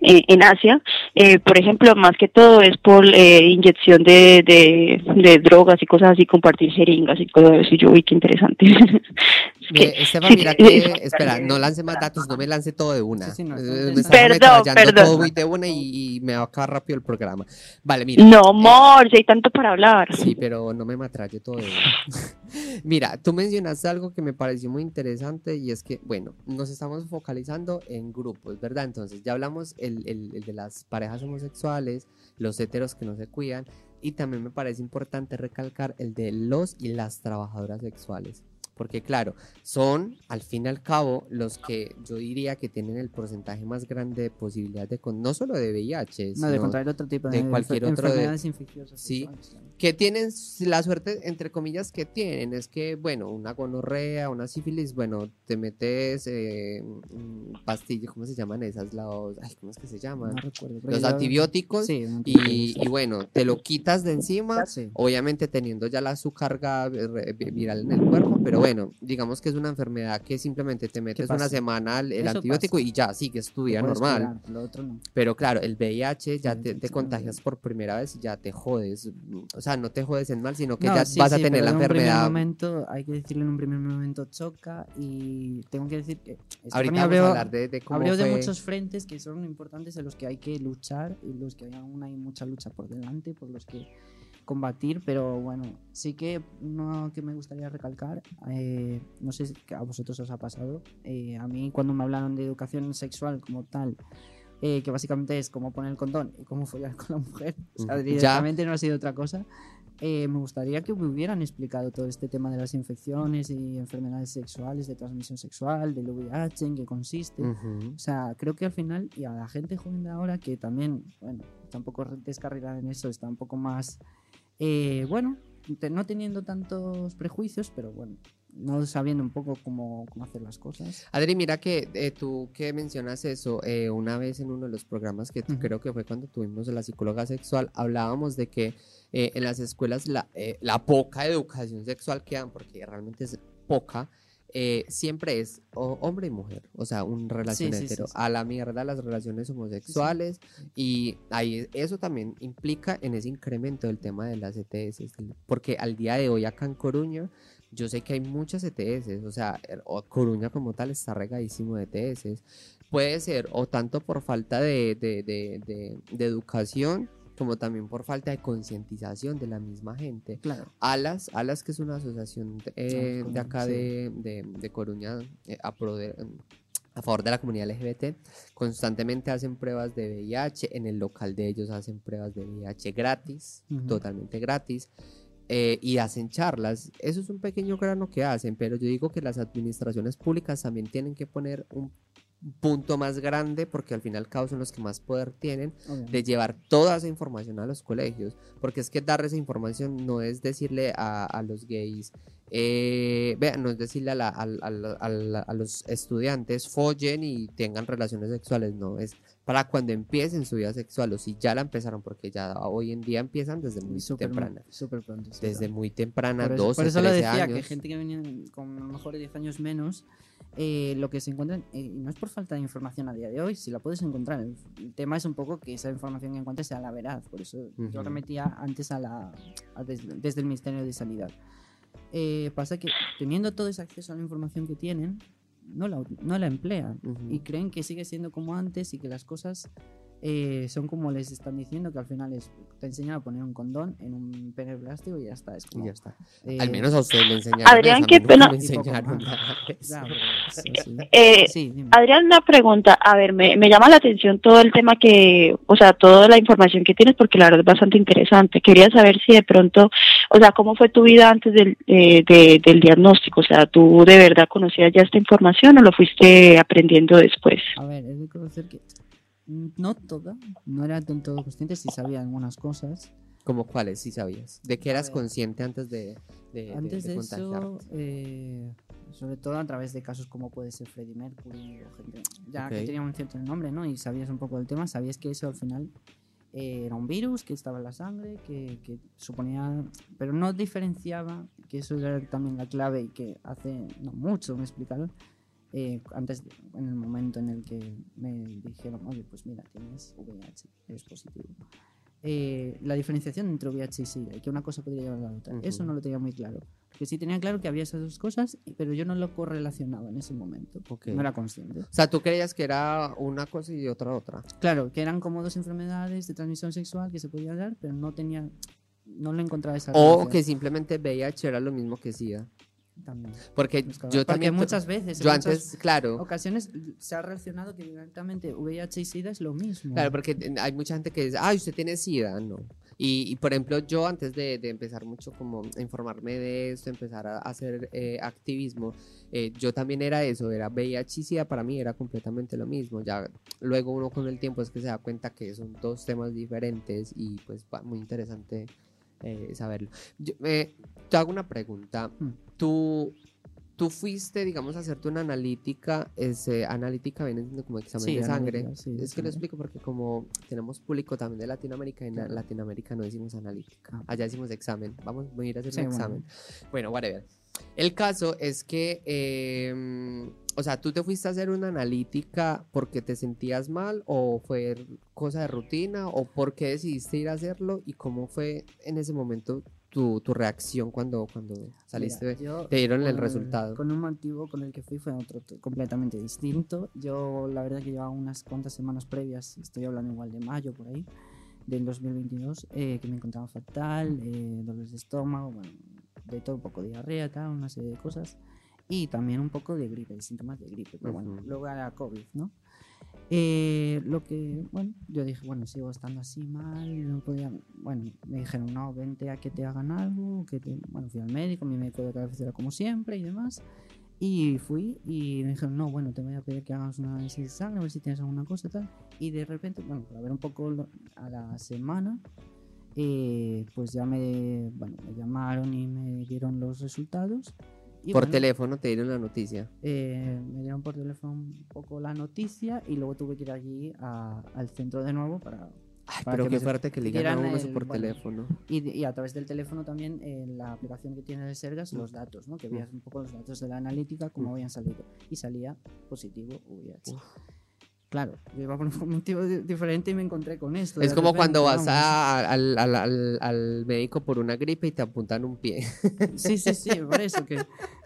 Speaker 4: eh, en Asia, eh, por ejemplo, más que todo es por eh, inyección de, de, de drogas y cosas así, compartir jeringas y cosas así. Yo, uy, qué interesante. Que-
Speaker 3: Esteban,
Speaker 4: sí,
Speaker 3: mira que, espera, no lance más datos, no me lance todo de una.
Speaker 5: Sí, sí, no,
Speaker 3: Eh, me
Speaker 4: Perdón,
Speaker 3: ametrallando
Speaker 4: perdón.
Speaker 3: todo muy de una y, y me va a acabar rápido el programa. Vale, mira.
Speaker 4: No, amor, si hay tanto para hablar.
Speaker 3: Sí, pero no me matralle todo de una. Mira, tú mencionaste algo que me pareció muy interesante y es que, bueno, nos estamos focalizando en grupos, ¿verdad? Entonces, ya hablamos el, el- el de las parejas homosexuales, los heteros que no se cuidan y también me parece importante recalcar el de los y las trabajadoras sexuales. Porque claro, son al fin y al cabo los que yo diría que tienen el porcentaje más grande de posibilidades de, con, no solo de VIH,
Speaker 5: No, de contraer otro tipo de,
Speaker 3: de cualquier
Speaker 5: enfer-
Speaker 3: otro de-
Speaker 5: enfermedades infecciosas.
Speaker 3: Sí. que tienen la suerte, entre comillas, que tienen, es que, bueno, una gonorrea, una sífilis, bueno, te metes eh, mm, pastillas, ¿cómo se llaman esas? Los, ay, ¿cómo es que se llaman?
Speaker 5: No recuerdo. creo
Speaker 3: Los
Speaker 5: yo-
Speaker 3: antibióticos.
Speaker 5: Sí,
Speaker 3: Y, bueno, te lo quitas de encima,
Speaker 5: Sí.
Speaker 3: obviamente teniendo ya la su carga eh, viral en el cuerpo, pero bueno, digamos que es una enfermedad que simplemente te metes una semana el, el antibiótico
Speaker 5: pasa.
Speaker 3: y ya sigues tu vida normal.
Speaker 5: curar, lo otro no.
Speaker 3: Pero claro, el VIH ya
Speaker 5: Sí,
Speaker 3: te, te
Speaker 5: sí.
Speaker 3: contagias por primera vez y ya te jodes. O sea, no te jodes en mal, sino que
Speaker 5: No,
Speaker 3: ya vas a tener la
Speaker 5: en un primer
Speaker 3: enfermedad.
Speaker 5: momento, hay que decirlo en un primer momento, choca y tengo que decir que
Speaker 3: Ahorita
Speaker 5: Stephanie
Speaker 3: vamos
Speaker 5: abrió-
Speaker 3: a hablar de, de cómo
Speaker 5: abrió de
Speaker 3: fue-
Speaker 5: muchos frentes que son importantes en los que hay que luchar y los que aún hay mucha lucha por delante, por los que combatir, pero bueno, sí que uno que me gustaría recalcar, eh, no sé si a vosotros os ha pasado, eh, a mí cuando me hablaron de educación sexual como tal, eh, que básicamente es cómo poner el condón y cómo follar con la mujer, o sea,
Speaker 3: Ujú. Ya.
Speaker 5: directamente no ha sido otra cosa. eh, me gustaría que me hubieran explicado todo este tema de las infecciones y enfermedades sexuales de transmisión sexual, del VIH, en qué consiste.
Speaker 3: Ujú.
Speaker 5: O sea, creo que al final, y a la gente joven de ahora, que también, bueno, está un poco descarrilada en eso, está un poco más, eh, bueno, no teniendo tantos prejuicios, pero bueno, no sabiendo un poco cómo, cómo hacer las cosas.
Speaker 3: Adri, mira que eh, tú que mencionas eso, eh, una vez en uno de los programas que creo que fue cuando tuvimos la psicóloga sexual, hablábamos de que eh, en las escuelas la, eh, la poca educación sexual que dan, porque realmente es poca, eh, siempre es hombre y mujer, o sea, un relación
Speaker 5: sí, sí,
Speaker 3: hetero.
Speaker 5: sí.
Speaker 3: A la mierda las relaciones homosexuales y ahí eso también implica en ese incremento del tema de las ETS, porque al día de hoy acá en Coruña yo sé que hay muchas ETS, o sea, o Coruña como tal está regadísimo de ETS. Puede ser o tanto por falta de- de- de- de educación como también por falta de concientización de la misma gente.
Speaker 5: Claro.
Speaker 3: Alas, Alas que es una asociación de, eh,
Speaker 5: Ah,
Speaker 3: de acá
Speaker 5: sí.
Speaker 3: de, de- de Coruña eh, a, pro de- a favor de la comunidad LGBT, constantemente hacen pruebas de VIH, en el local de ellos hacen pruebas de VIH gratis, totalmente gratis, eh, y hacen charlas. Eso es un pequeño grano que hacen, pero yo digo que las administraciones públicas también tienen que poner un punto más grande, porque al fin y al cabo son los que más poder tienen, de
Speaker 5: obviamente.
Speaker 3: llevar toda esa información a los colegios, porque es que dar esa información no es decirle a, a los gays, eh, vean, no es decirle a, la- al- a los estudiantes follen y tengan relaciones sexuales, no, es para cuando empiecen su vida sexual o si ya la empezaron, porque ya hoy en día empiezan desde muy
Speaker 5: Súper
Speaker 3: temprana,
Speaker 5: súper pronto.
Speaker 3: desde muy temprana,
Speaker 5: Por eso,
Speaker 3: 12,
Speaker 5: por eso lo
Speaker 3: 13
Speaker 5: decía,
Speaker 3: años.
Speaker 5: que gente que venía con a lo mejor 10 años menos, eh, lo que se encuentran, eh, y no es por falta de información a día de hoy, si la puedes encontrar. El, tema es un poco que esa información que encuentres sea la veraz, por eso
Speaker 3: Ujú.
Speaker 5: yo remetía antes a la a des- desde, el Ministerio de Sanidad. Eh, pasa que teniendo todo ese acceso a la información que tienen, no la, no la emplean
Speaker 3: Ujú.
Speaker 5: y creen que sigue siendo como antes y que las cosas eh, son como les están diciendo, que al final es te enseñan a poner un condón en un pene plástico y ya está. Es
Speaker 3: Y
Speaker 5: como,
Speaker 3: ya está.
Speaker 5: eh,
Speaker 3: Al menos a usted le enseñaron
Speaker 4: Adrián, qué pena-. Eh. Adrián, una pregunta. A ver, me, me llama la atención todo el tema que, o sea, toda la información que tienes, porque la verdad es bastante interesante. Quería saber si de pronto, o sea, cómo fue tu vida antes del, eh, de- del diagnóstico. O sea, ¿tú de verdad conocías ya esta información o lo fuiste aprendiendo después?
Speaker 5: A ver, he de reconocer que no toda, no era del todo consciente, sí sabía algunas cosas.
Speaker 3: ¿Como cuáles? Sí sabías. ¿De qué eras consciente antes de, de,
Speaker 5: Antes
Speaker 3: de,
Speaker 5: de,
Speaker 3: de
Speaker 5: eso, eh, sobre todo a través de casos como puede ser Freddie Mercury o gente ya que tenía un cierto nombre, ¿no? Y sabías un poco del tema, sabías que eso al final eh, era un virus que estaba en la sangre, que, que suponía, pero no diferenciaba, que eso era también la clave y que hace no mucho me explicaron, eh, antes, de- en el momento en el que me dijeron, oye, pues mira, tienes VIH, eres positivo. Eh, la diferenciación entre VIH y SIDA y que una cosa podría llevar a la otra. Eso
Speaker 3: Ujú.
Speaker 5: no lo tenía muy claro. Que sí tenía claro que había esas dos cosas, pero yo no lo correlacionaba en ese momento.
Speaker 3: Ok.
Speaker 5: No era consciente.
Speaker 3: O sea, tú creías que era una cosa y otra otra.
Speaker 5: Claro, que eran como dos enfermedades de transmisión sexual que se podían dar, pero no tenía, no lo encontraba esa
Speaker 3: O
Speaker 5: relación
Speaker 3: que simplemente VIH era lo mismo que SIDA.
Speaker 5: También.
Speaker 3: Porque yo
Speaker 5: Porque
Speaker 3: también.
Speaker 5: muchas veces, en
Speaker 3: Yo
Speaker 5: muchas
Speaker 3: antes, claro.
Speaker 5: ocasiones se ha relacionado que directamente VIH y SIDA es lo mismo.
Speaker 3: Claro, porque hay mucha gente que dice, ay, usted tiene SIDA, no. Y, y, por ejemplo, yo antes de, de empezar mucho como a informarme de esto, empezar a, hacer eh, activismo, eh, yo también era eso, era VIH y SIDA, para mí era completamente lo mismo. Ya luego uno con el tiempo es que se da cuenta que son dos temas diferentes y pues muy interesante eh, saberlo. Yo, eh, te hago una pregunta.
Speaker 5: Hmm.
Speaker 3: Tú, tú fuiste, digamos, a hacerte una analítica, ese, analítica viene siendo como examen
Speaker 5: Sí,
Speaker 3: de sangre.
Speaker 5: sí,
Speaker 3: es que lo explico porque como tenemos público también de Latinoamérica, en
Speaker 5: Claro.
Speaker 3: Latinoamérica no decimos analítica,
Speaker 5: Ah.
Speaker 3: allá decimos examen. Vamos a ir a hacer
Speaker 5: Sí,
Speaker 3: un
Speaker 5: bueno.
Speaker 3: examen. Bueno, whatever. El caso es que, eh, o sea, tú te fuiste a hacer una analítica porque te sentías mal o fue cosa de rutina o por qué decidiste ir a hacerlo y cómo fue en ese momento tu, tu reacción cuando, cuando saliste.
Speaker 5: Mira, yo
Speaker 3: te dieron el
Speaker 5: con
Speaker 3: resultado.
Speaker 5: Con un motivo con el que fui fue otro completamente distinto. Yo la verdad que llevaba unas cuantas semanas previas, estoy hablando igual de mayo por ahí, del 2022, eh, que me encontraba fatal, eh, dolores de estómago, bueno, de todo un poco, diarrea, tal, una serie de cosas. Y también un poco de gripe, de síntomas de gripe, pero bueno,
Speaker 3: Ujú.
Speaker 5: luego era COVID, ¿no? Eh, lo que, bueno, yo dije, bueno, sigo estando así mal, no podía, bueno, me dijeron, no, vente a que te hagan algo, que te, bueno, fui al médico, mi médico de cabecera como siempre y demás, y fui y me dijeron, no, bueno, te voy a pedir que hagas una análisis de sangre, a ver si tienes alguna cosa y tal, y de repente, bueno, para ver un poco a la semana, eh, pues ya me, bueno, me llamaron y me dieron los resultados. Y
Speaker 3: Por
Speaker 5: bueno,
Speaker 3: teléfono te dieron la noticia.
Speaker 5: eh, me dieron por teléfono un poco la noticia y luego tuve que ir allí a- al centro de nuevo para...
Speaker 3: Ay,
Speaker 5: Para
Speaker 3: pero qué fuerte que le digan a uno eso por
Speaker 5: bueno,
Speaker 3: teléfono.
Speaker 5: Y, y a través del teléfono también en la aplicación que tiene de Sergas los datos, ¿no? Que veías un poco los datos de la analítica, cómo habían salido. Y salía positivo VIH. Claro, iba por un motivo di- diferente y me encontré con esto.
Speaker 3: Es como
Speaker 5: repente,
Speaker 3: cuando vas a- al, al- al- al médico por una gripe y te apuntan un pie.
Speaker 5: Sí, sí, sí, por eso, que,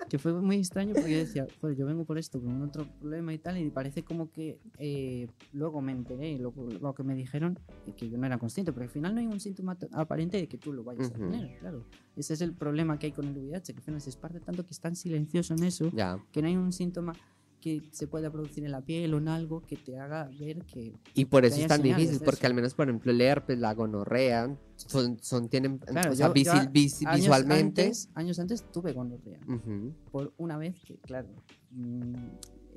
Speaker 5: que fue muy extraño porque yo decía, "Joder, yo vengo por esto, con otro problema y tal, y parece como que eh, luego me enteré, lo, lo que me dijeron, y que yo no era consciente, porque al final no hay un síntoma aparente de que tú lo vayas
Speaker 3: Ujú.
Speaker 5: a tener, claro. Ese es el problema que hay con el VIH, que al final se esparce tanto que es tan silencioso en eso,
Speaker 3: ya.
Speaker 5: que no hay un síntoma que se pueda producir en la piel o en algo que te haga ver que...
Speaker 3: Y por eso es tan difícil, porque
Speaker 5: eso.
Speaker 3: al menos, por ejemplo, el herpes, la gonorrea, son, son tienen,
Speaker 5: Claro,
Speaker 3: o sea,
Speaker 5: yo-
Speaker 3: visi-
Speaker 5: años
Speaker 3: visualmente.
Speaker 5: Antes, años antes tuve gonorrea.
Speaker 3: Ujú.
Speaker 5: por una vez que, claro, mm,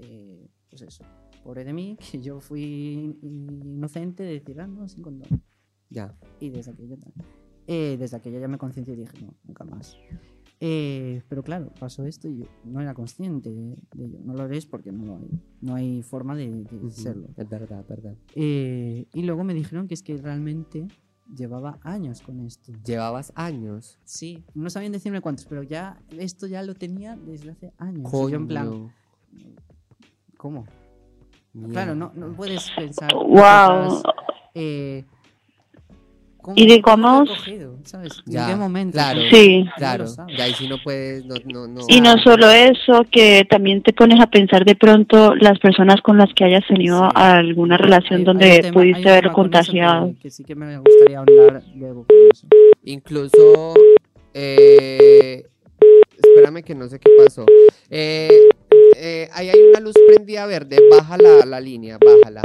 Speaker 5: eh, pues eso, pobre de mí, que yo fui inocente de decir, ah, no, sin condón.
Speaker 3: Ya.
Speaker 5: Y desde aquello, eh, desde aquello ya me conciencié y dije, no, nunca más. Eh, pero claro, pasó esto y yo no era consciente de, de ello. No lo eres porque no lo hay. No hay forma de, de serlo.
Speaker 3: Es verdad, es verdad.
Speaker 5: Eh, y luego me dijeron que es que realmente llevaba años con esto.
Speaker 3: Llevabas años.
Speaker 5: Sí, no sabían decirme cuántos, pero ya esto ya lo tenía desde hace años. Y yo en plan,
Speaker 3: Coño,
Speaker 5: ¿Cómo?
Speaker 3: mierda.
Speaker 5: Claro, no, no puedes pensar.
Speaker 4: Wow.
Speaker 5: cosas, eh, ¿cómo-
Speaker 4: Y digamos-.
Speaker 3: Ya,
Speaker 5: ¿En qué momento?
Speaker 3: claro.
Speaker 4: Sí.
Speaker 3: Claro,
Speaker 5: No lo sabes.
Speaker 3: ya ahí sí no puedes, no, no, no.
Speaker 4: Y no solo eso, que también te pones a pensar de pronto las personas con las que hayas tenido
Speaker 5: Sí.
Speaker 4: alguna relación
Speaker 5: Hay-
Speaker 4: donde
Speaker 5: tema-
Speaker 4: pudiste haber
Speaker 5: con
Speaker 4: contagiado.
Speaker 5: Que, que sí que me gustaría hablar luego con eso.
Speaker 3: Incluso, eh, espérame que no sé qué pasó. Eh, eh, ahí hay una luz prendida verde, baja la, la línea, bájala.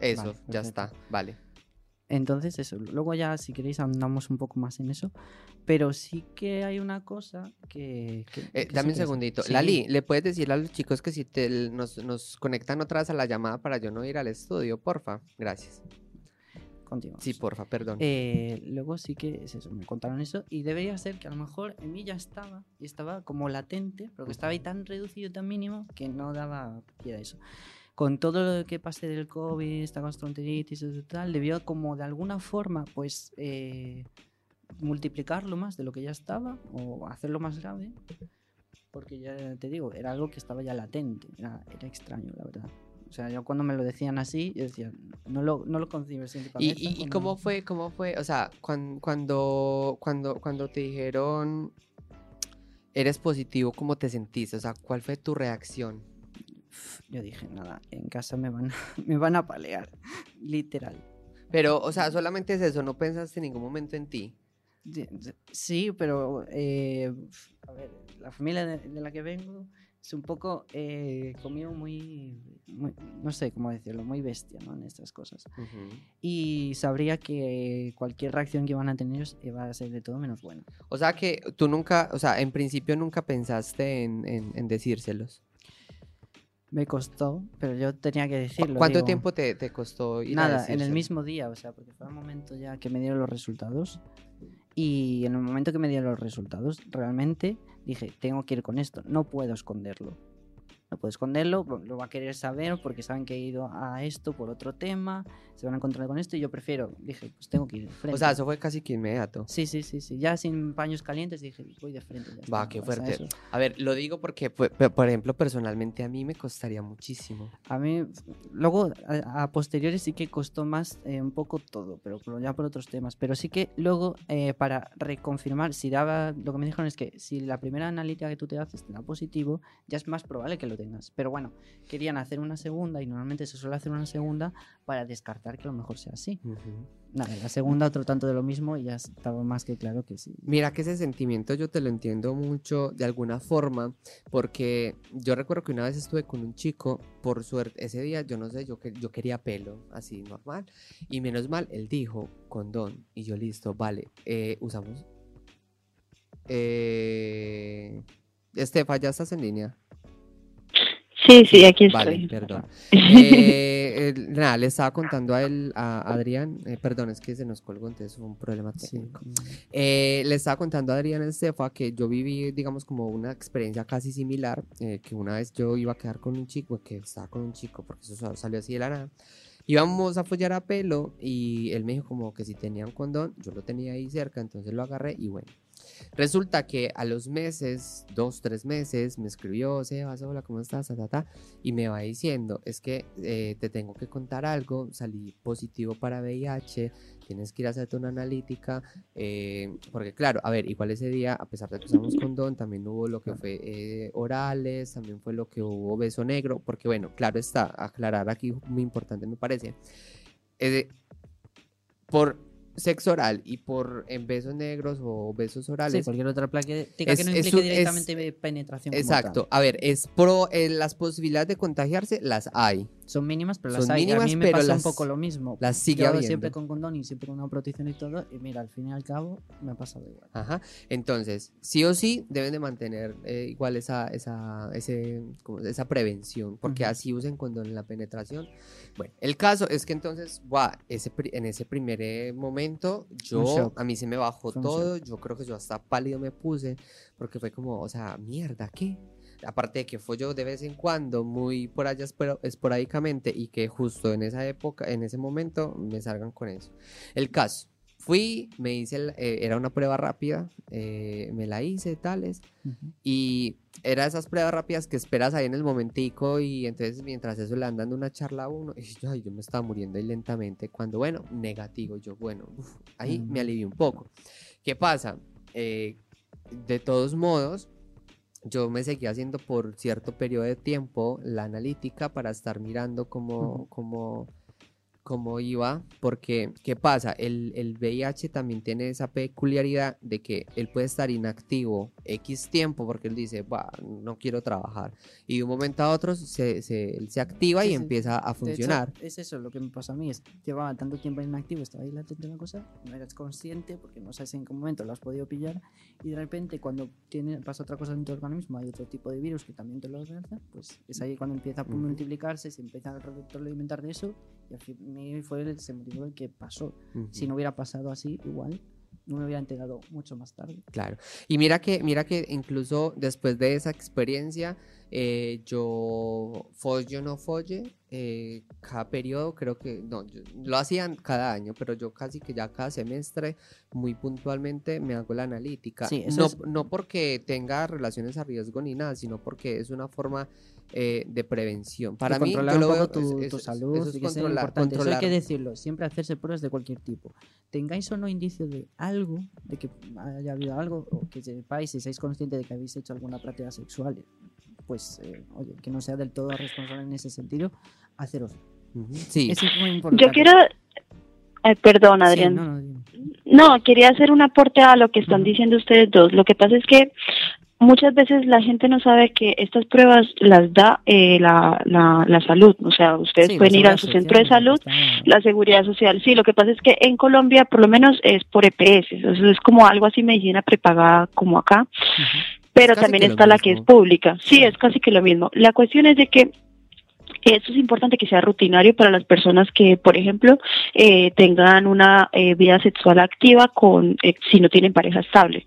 Speaker 3: Eso,
Speaker 5: Vale,
Speaker 3: ya
Speaker 5: perfecto.
Speaker 3: está, vale.
Speaker 5: Entonces, eso. Luego ya, si queréis, andamos un poco más en eso. Pero sí que hay una cosa que... que-
Speaker 3: Eh,
Speaker 5: que
Speaker 3: dame un segundito.
Speaker 5: sí.
Speaker 3: Lali, ¿le puedes decir a los chicos que si te, nos, nos conectan otra vez a la llamada para yo no ir al estudio, porfa? Gracias.
Speaker 5: Continuamos.
Speaker 3: Sí, porfa, perdón.
Speaker 5: Eh, luego sí que es eso, me contaron eso y debería ser que a lo mejor en mí ya estaba y estaba como latente, pero que estaba ahí tan reducido, tan mínimo que no daba pie a eso. Con todo lo que pasé del COVID, esta gastroenteritis y tal, debió como de alguna forma pues eh, multiplicarlo más de lo que ya estaba o hacerlo más grave. Porque ya te digo, era algo que estaba ya latente, era, era extraño, la verdad. O sea, yo cuando me lo decían así, yo decía, no lo, no lo concibes
Speaker 3: ¿Y, y, y cómo fue, cómo fue? O sea, cuan- cuando, cuando, cuando te dijeron eres positivo, ¿cómo te sentiste? O sea, ¿cuál fue tu reacción?
Speaker 5: Yo dije, nada, en casa me van, a- me van a palear, literal.
Speaker 3: Pero, o sea, solamente es eso, no pensaste en ningún momento en ti.
Speaker 5: Sí, pero, eh, a ver, la familia de, de la que vengo es un poco eh, conmigo muy, muy- no sé cómo decirlo, muy bestia, ¿no? En estas cosas. Y sabría que cualquier reacción que iban a tener ellos iba a ser de todo menos buena.
Speaker 3: O sea, que tú nunca, o sea, en principio nunca pensaste en, en- en decírselos.
Speaker 5: Me costó, pero yo tenía que decirlo.
Speaker 3: ¿Cuánto
Speaker 5: digo,
Speaker 3: tiempo te, te costó ir a
Speaker 5: Nada, en el mismo día, o sea, porque fue el momento ya que me dieron los resultados. Y en el momento que me dieron los resultados, realmente dije, tengo que ir con esto, no puedo esconderlo. No puedo esconderlo, lo va a querer saber porque saben que he ido a esto por otro tema, se van a encontrar con esto y yo prefiero, dije, pues tengo que ir de frente.
Speaker 3: O sea, eso fue casi que inmediato.
Speaker 5: Sí, sí, sí, sí, ya sin paños calientes dije, voy de frente. ya
Speaker 3: Va,
Speaker 5: está,
Speaker 3: qué fuerte.
Speaker 5: eso.
Speaker 3: A ver, lo digo porque, pues, por ejemplo, personalmente a mí me costaría muchísimo.
Speaker 5: A mí, luego, a, a posteriori sí que costó más eh, un poco todo, pero ya por otros temas. Pero sí que luego, eh, para reconfirmar, si daba, lo que me dijeron es que si la primera analítica que tú te haces te da positivo, ya es más probable que lo lo tengas. Pero bueno, querían hacer una segunda y normalmente se suele hacer una segunda para descartar que a lo mejor sea así.
Speaker 3: Ujú.
Speaker 5: Nada, la segunda otro tanto de lo mismo y ya estaba más que claro que sí.
Speaker 3: Mira que ese sentimiento yo te lo entiendo mucho de alguna forma, porque yo recuerdo que una vez estuve con un chico, por suerte, ese día yo no sé, yo, yo quería pelo, así normal, y menos mal, él dijo condón, y yo listo, vale, eh, usamos. Eh, Estefa, ¿ya estás en línea?
Speaker 4: Sí, sí, aquí
Speaker 3: Vale,
Speaker 4: estoy.
Speaker 3: perdón. Eh, el- nada, le estaba contando a él, a Adrián, eh, perdón, es que se nos colgó, entonces un problema
Speaker 5: Sí.
Speaker 3: técnico. Eh, le estaba contando a Adrián Estefa que yo viví, digamos, como una experiencia casi similar, eh, que una vez yo iba a quedar con un chico, que estaba con un chico, porque eso sa- salió así de la nada. Íbamos a follar a pelo y él me dijo como que si tenía un condón, yo lo tenía ahí cerca, entonces lo agarré y bueno. Resulta que a los meses, dos, tres meses, me escribió, Sebas, hola, ¿cómo estás? Ta, ta, ta, y me va diciendo, es que eh, te tengo que contar algo, salí positivo para VIH, tienes que ir a hacerte una analítica, eh, porque claro, a ver, igual ese día, a pesar de que usamos condón, también hubo lo que fue eh, orales, también fue lo que hubo beso negro, porque bueno, claro está, aclarar aquí muy importante me parece, por sexo oral y por en besos negros o besos
Speaker 5: Sí,
Speaker 3: orales,
Speaker 5: cualquier otra práctica
Speaker 3: Es-
Speaker 5: que no implique
Speaker 3: un- es-
Speaker 5: directamente penetración.
Speaker 3: exacto, a ver, es pro, eh, las posibilidades de contagiarse las hay,
Speaker 5: Son mínimas, pero
Speaker 3: Son
Speaker 5: las hay.
Speaker 3: mínimas,
Speaker 5: a mí me pasa
Speaker 3: las-
Speaker 5: un poco lo mismo.
Speaker 3: las sigue
Speaker 5: Yo
Speaker 3: habiendo.
Speaker 5: siempre con condón y siempre con una protección y todo. Y mira, al fin y al cabo me ha pasado igual.
Speaker 3: Ajá. Entonces, sí o sí deben de mantener eh, igual esa, esa, ese, como esa prevención, porque
Speaker 5: Ujú.
Speaker 3: así usen condón en la penetración. Bueno, el caso es que entonces, guau, ese, en ese primer eh, momento, yo, a mí se me bajó todo, yo creo que yo hasta pálido me puse, porque fue como, o sea, mierda, ¿qué? Aparte de que fue yo de vez en cuando, muy por allá espor- esporádicamente, y que justo en esa época, en ese momento, me salgan con eso. El caso, fui, me hice, el- eh, era una prueba rápida, eh, me la hice, tales, y era esas pruebas rápidas que esperas ahí en el momentico, y entonces mientras eso le dan dando una charla a uno, y yo, ay, yo me estaba muriendo ahí lentamente, cuando, bueno, negativo, yo, bueno, uf, ahí me alivié un poco. ¿Qué pasa? Eh, de todos modos, yo me seguía haciendo por cierto periodo de tiempo la analítica para estar mirando cómo, cómo, cómo iba, porque ¿qué pasa? El, el VIH también tiene esa peculiaridad de que él puede estar inactivo X tiempo porque él dice, "Bah, no quiero trabajar, y de un momento a otro se, se, él se activa y empieza a
Speaker 5: De hecho,
Speaker 3: funcionar.
Speaker 5: es eso lo que me pasa a mí. Es, llevaba tanto tiempo inactivo, estaba ahí latente la cosa, no eras consciente porque no sabes en qué momento lo has podido pillar y de repente cuando tiene, pasa otra cosa en tu organismo, hay otro tipo de virus que también te lo lanza, pues es ahí cuando empieza a multiplicarse, se empieza a retroalimentar de eso y al fin fue el, ese motivo el que pasó.
Speaker 3: Ujú.
Speaker 5: Si no hubiera pasado así, igual no me hubiera enterado mucho más tarde.
Speaker 3: Claro. Y mira que, mira que incluso después de esa experiencia, eh, yo folle o no folle, eh, cada periodo creo que, no, yo- lo hacían cada año, pero yo casi que ya cada semestre, muy puntualmente, me hago la analítica.
Speaker 5: Sí,
Speaker 3: no,
Speaker 5: es-
Speaker 3: no porque tenga relaciones a riesgo ni nada, sino porque es una forma eh, de prevención. Para mí,
Speaker 5: controlar
Speaker 3: yo lo veo,
Speaker 5: tu,
Speaker 3: es-
Speaker 5: tu salud
Speaker 3: eso es controlar-
Speaker 5: importante. Eso hay que
Speaker 3: controlar.
Speaker 5: decirlo, siempre hacerse pruebas de cualquier tipo. Tengáis o no indicio de algo, de que haya habido algo, o que sepáis y seáis conscientes de que habéis hecho alguna práctica sexual, pues, eh, oye, que no sea del todo responsable en ese sentido, haceros.
Speaker 3: Ujú, Sí,
Speaker 5: Es muy importante.
Speaker 4: Yo quiero... Perdón,
Speaker 5: Sí,
Speaker 4: Adrián.
Speaker 5: no, no, dime.
Speaker 4: No, quería hacer un aporte a lo que están diciendo ustedes dos. Lo que pasa es que muchas veces la gente no sabe que estas pruebas las da eh, la, la, la salud. O sea, ustedes
Speaker 5: Sí,
Speaker 4: pueden ir a su centro de
Speaker 5: social,
Speaker 4: salud,
Speaker 5: está-
Speaker 4: la seguridad social. Sí, lo que pasa es que en Colombia por lo menos es por EPS. Eso es como algo así medicina prepagada como acá.
Speaker 5: Ujú.
Speaker 4: Pero también está la que es pública. Sí, es casi que lo mismo. La cuestión es de que eso es importante que sea rutinario para las personas que, por ejemplo, eh, tengan una eh, vida sexual activa con eh, si no tienen pareja estable.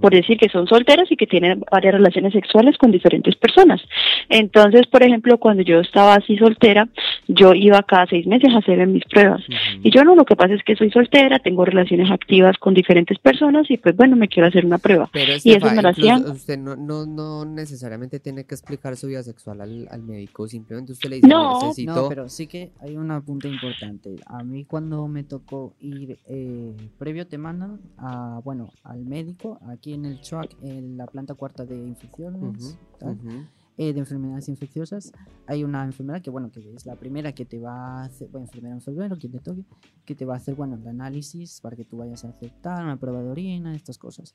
Speaker 4: Por decir que son solteras y que tienen varias relaciones sexuales con diferentes personas. Entonces, por ejemplo, cuando yo estaba así soltera, yo iba cada seis meses a hacerme mis pruebas. Y yo no, lo que pasa es que soy soltera, tengo relaciones activas con diferentes personas y pues bueno, me quiero hacer una prueba.
Speaker 3: Pero
Speaker 4: Y eso me lo hacían.
Speaker 3: usted no, no, no necesariamente tiene que explicar su vida sexual al, al médico, simplemente usted le dice,
Speaker 4: No.
Speaker 3: necesito...
Speaker 5: No, pero sí que hay un apunte importante. A mí cuando me tocó ir eh, previo te mandan a, bueno, al médico aquí en el CHOAC, en la planta cuarta de infecciones,
Speaker 3: Ujú,
Speaker 5: tal,
Speaker 3: ujú.
Speaker 5: eh, de enfermedades infecciosas, hay una enfermedad que, bueno, que es la primera que te va a hacer, bueno, enfermera enfermero, quien te toque, que te va a hacer, bueno, el análisis para que tú vayas a aceptar una prueba de orina, estas cosas.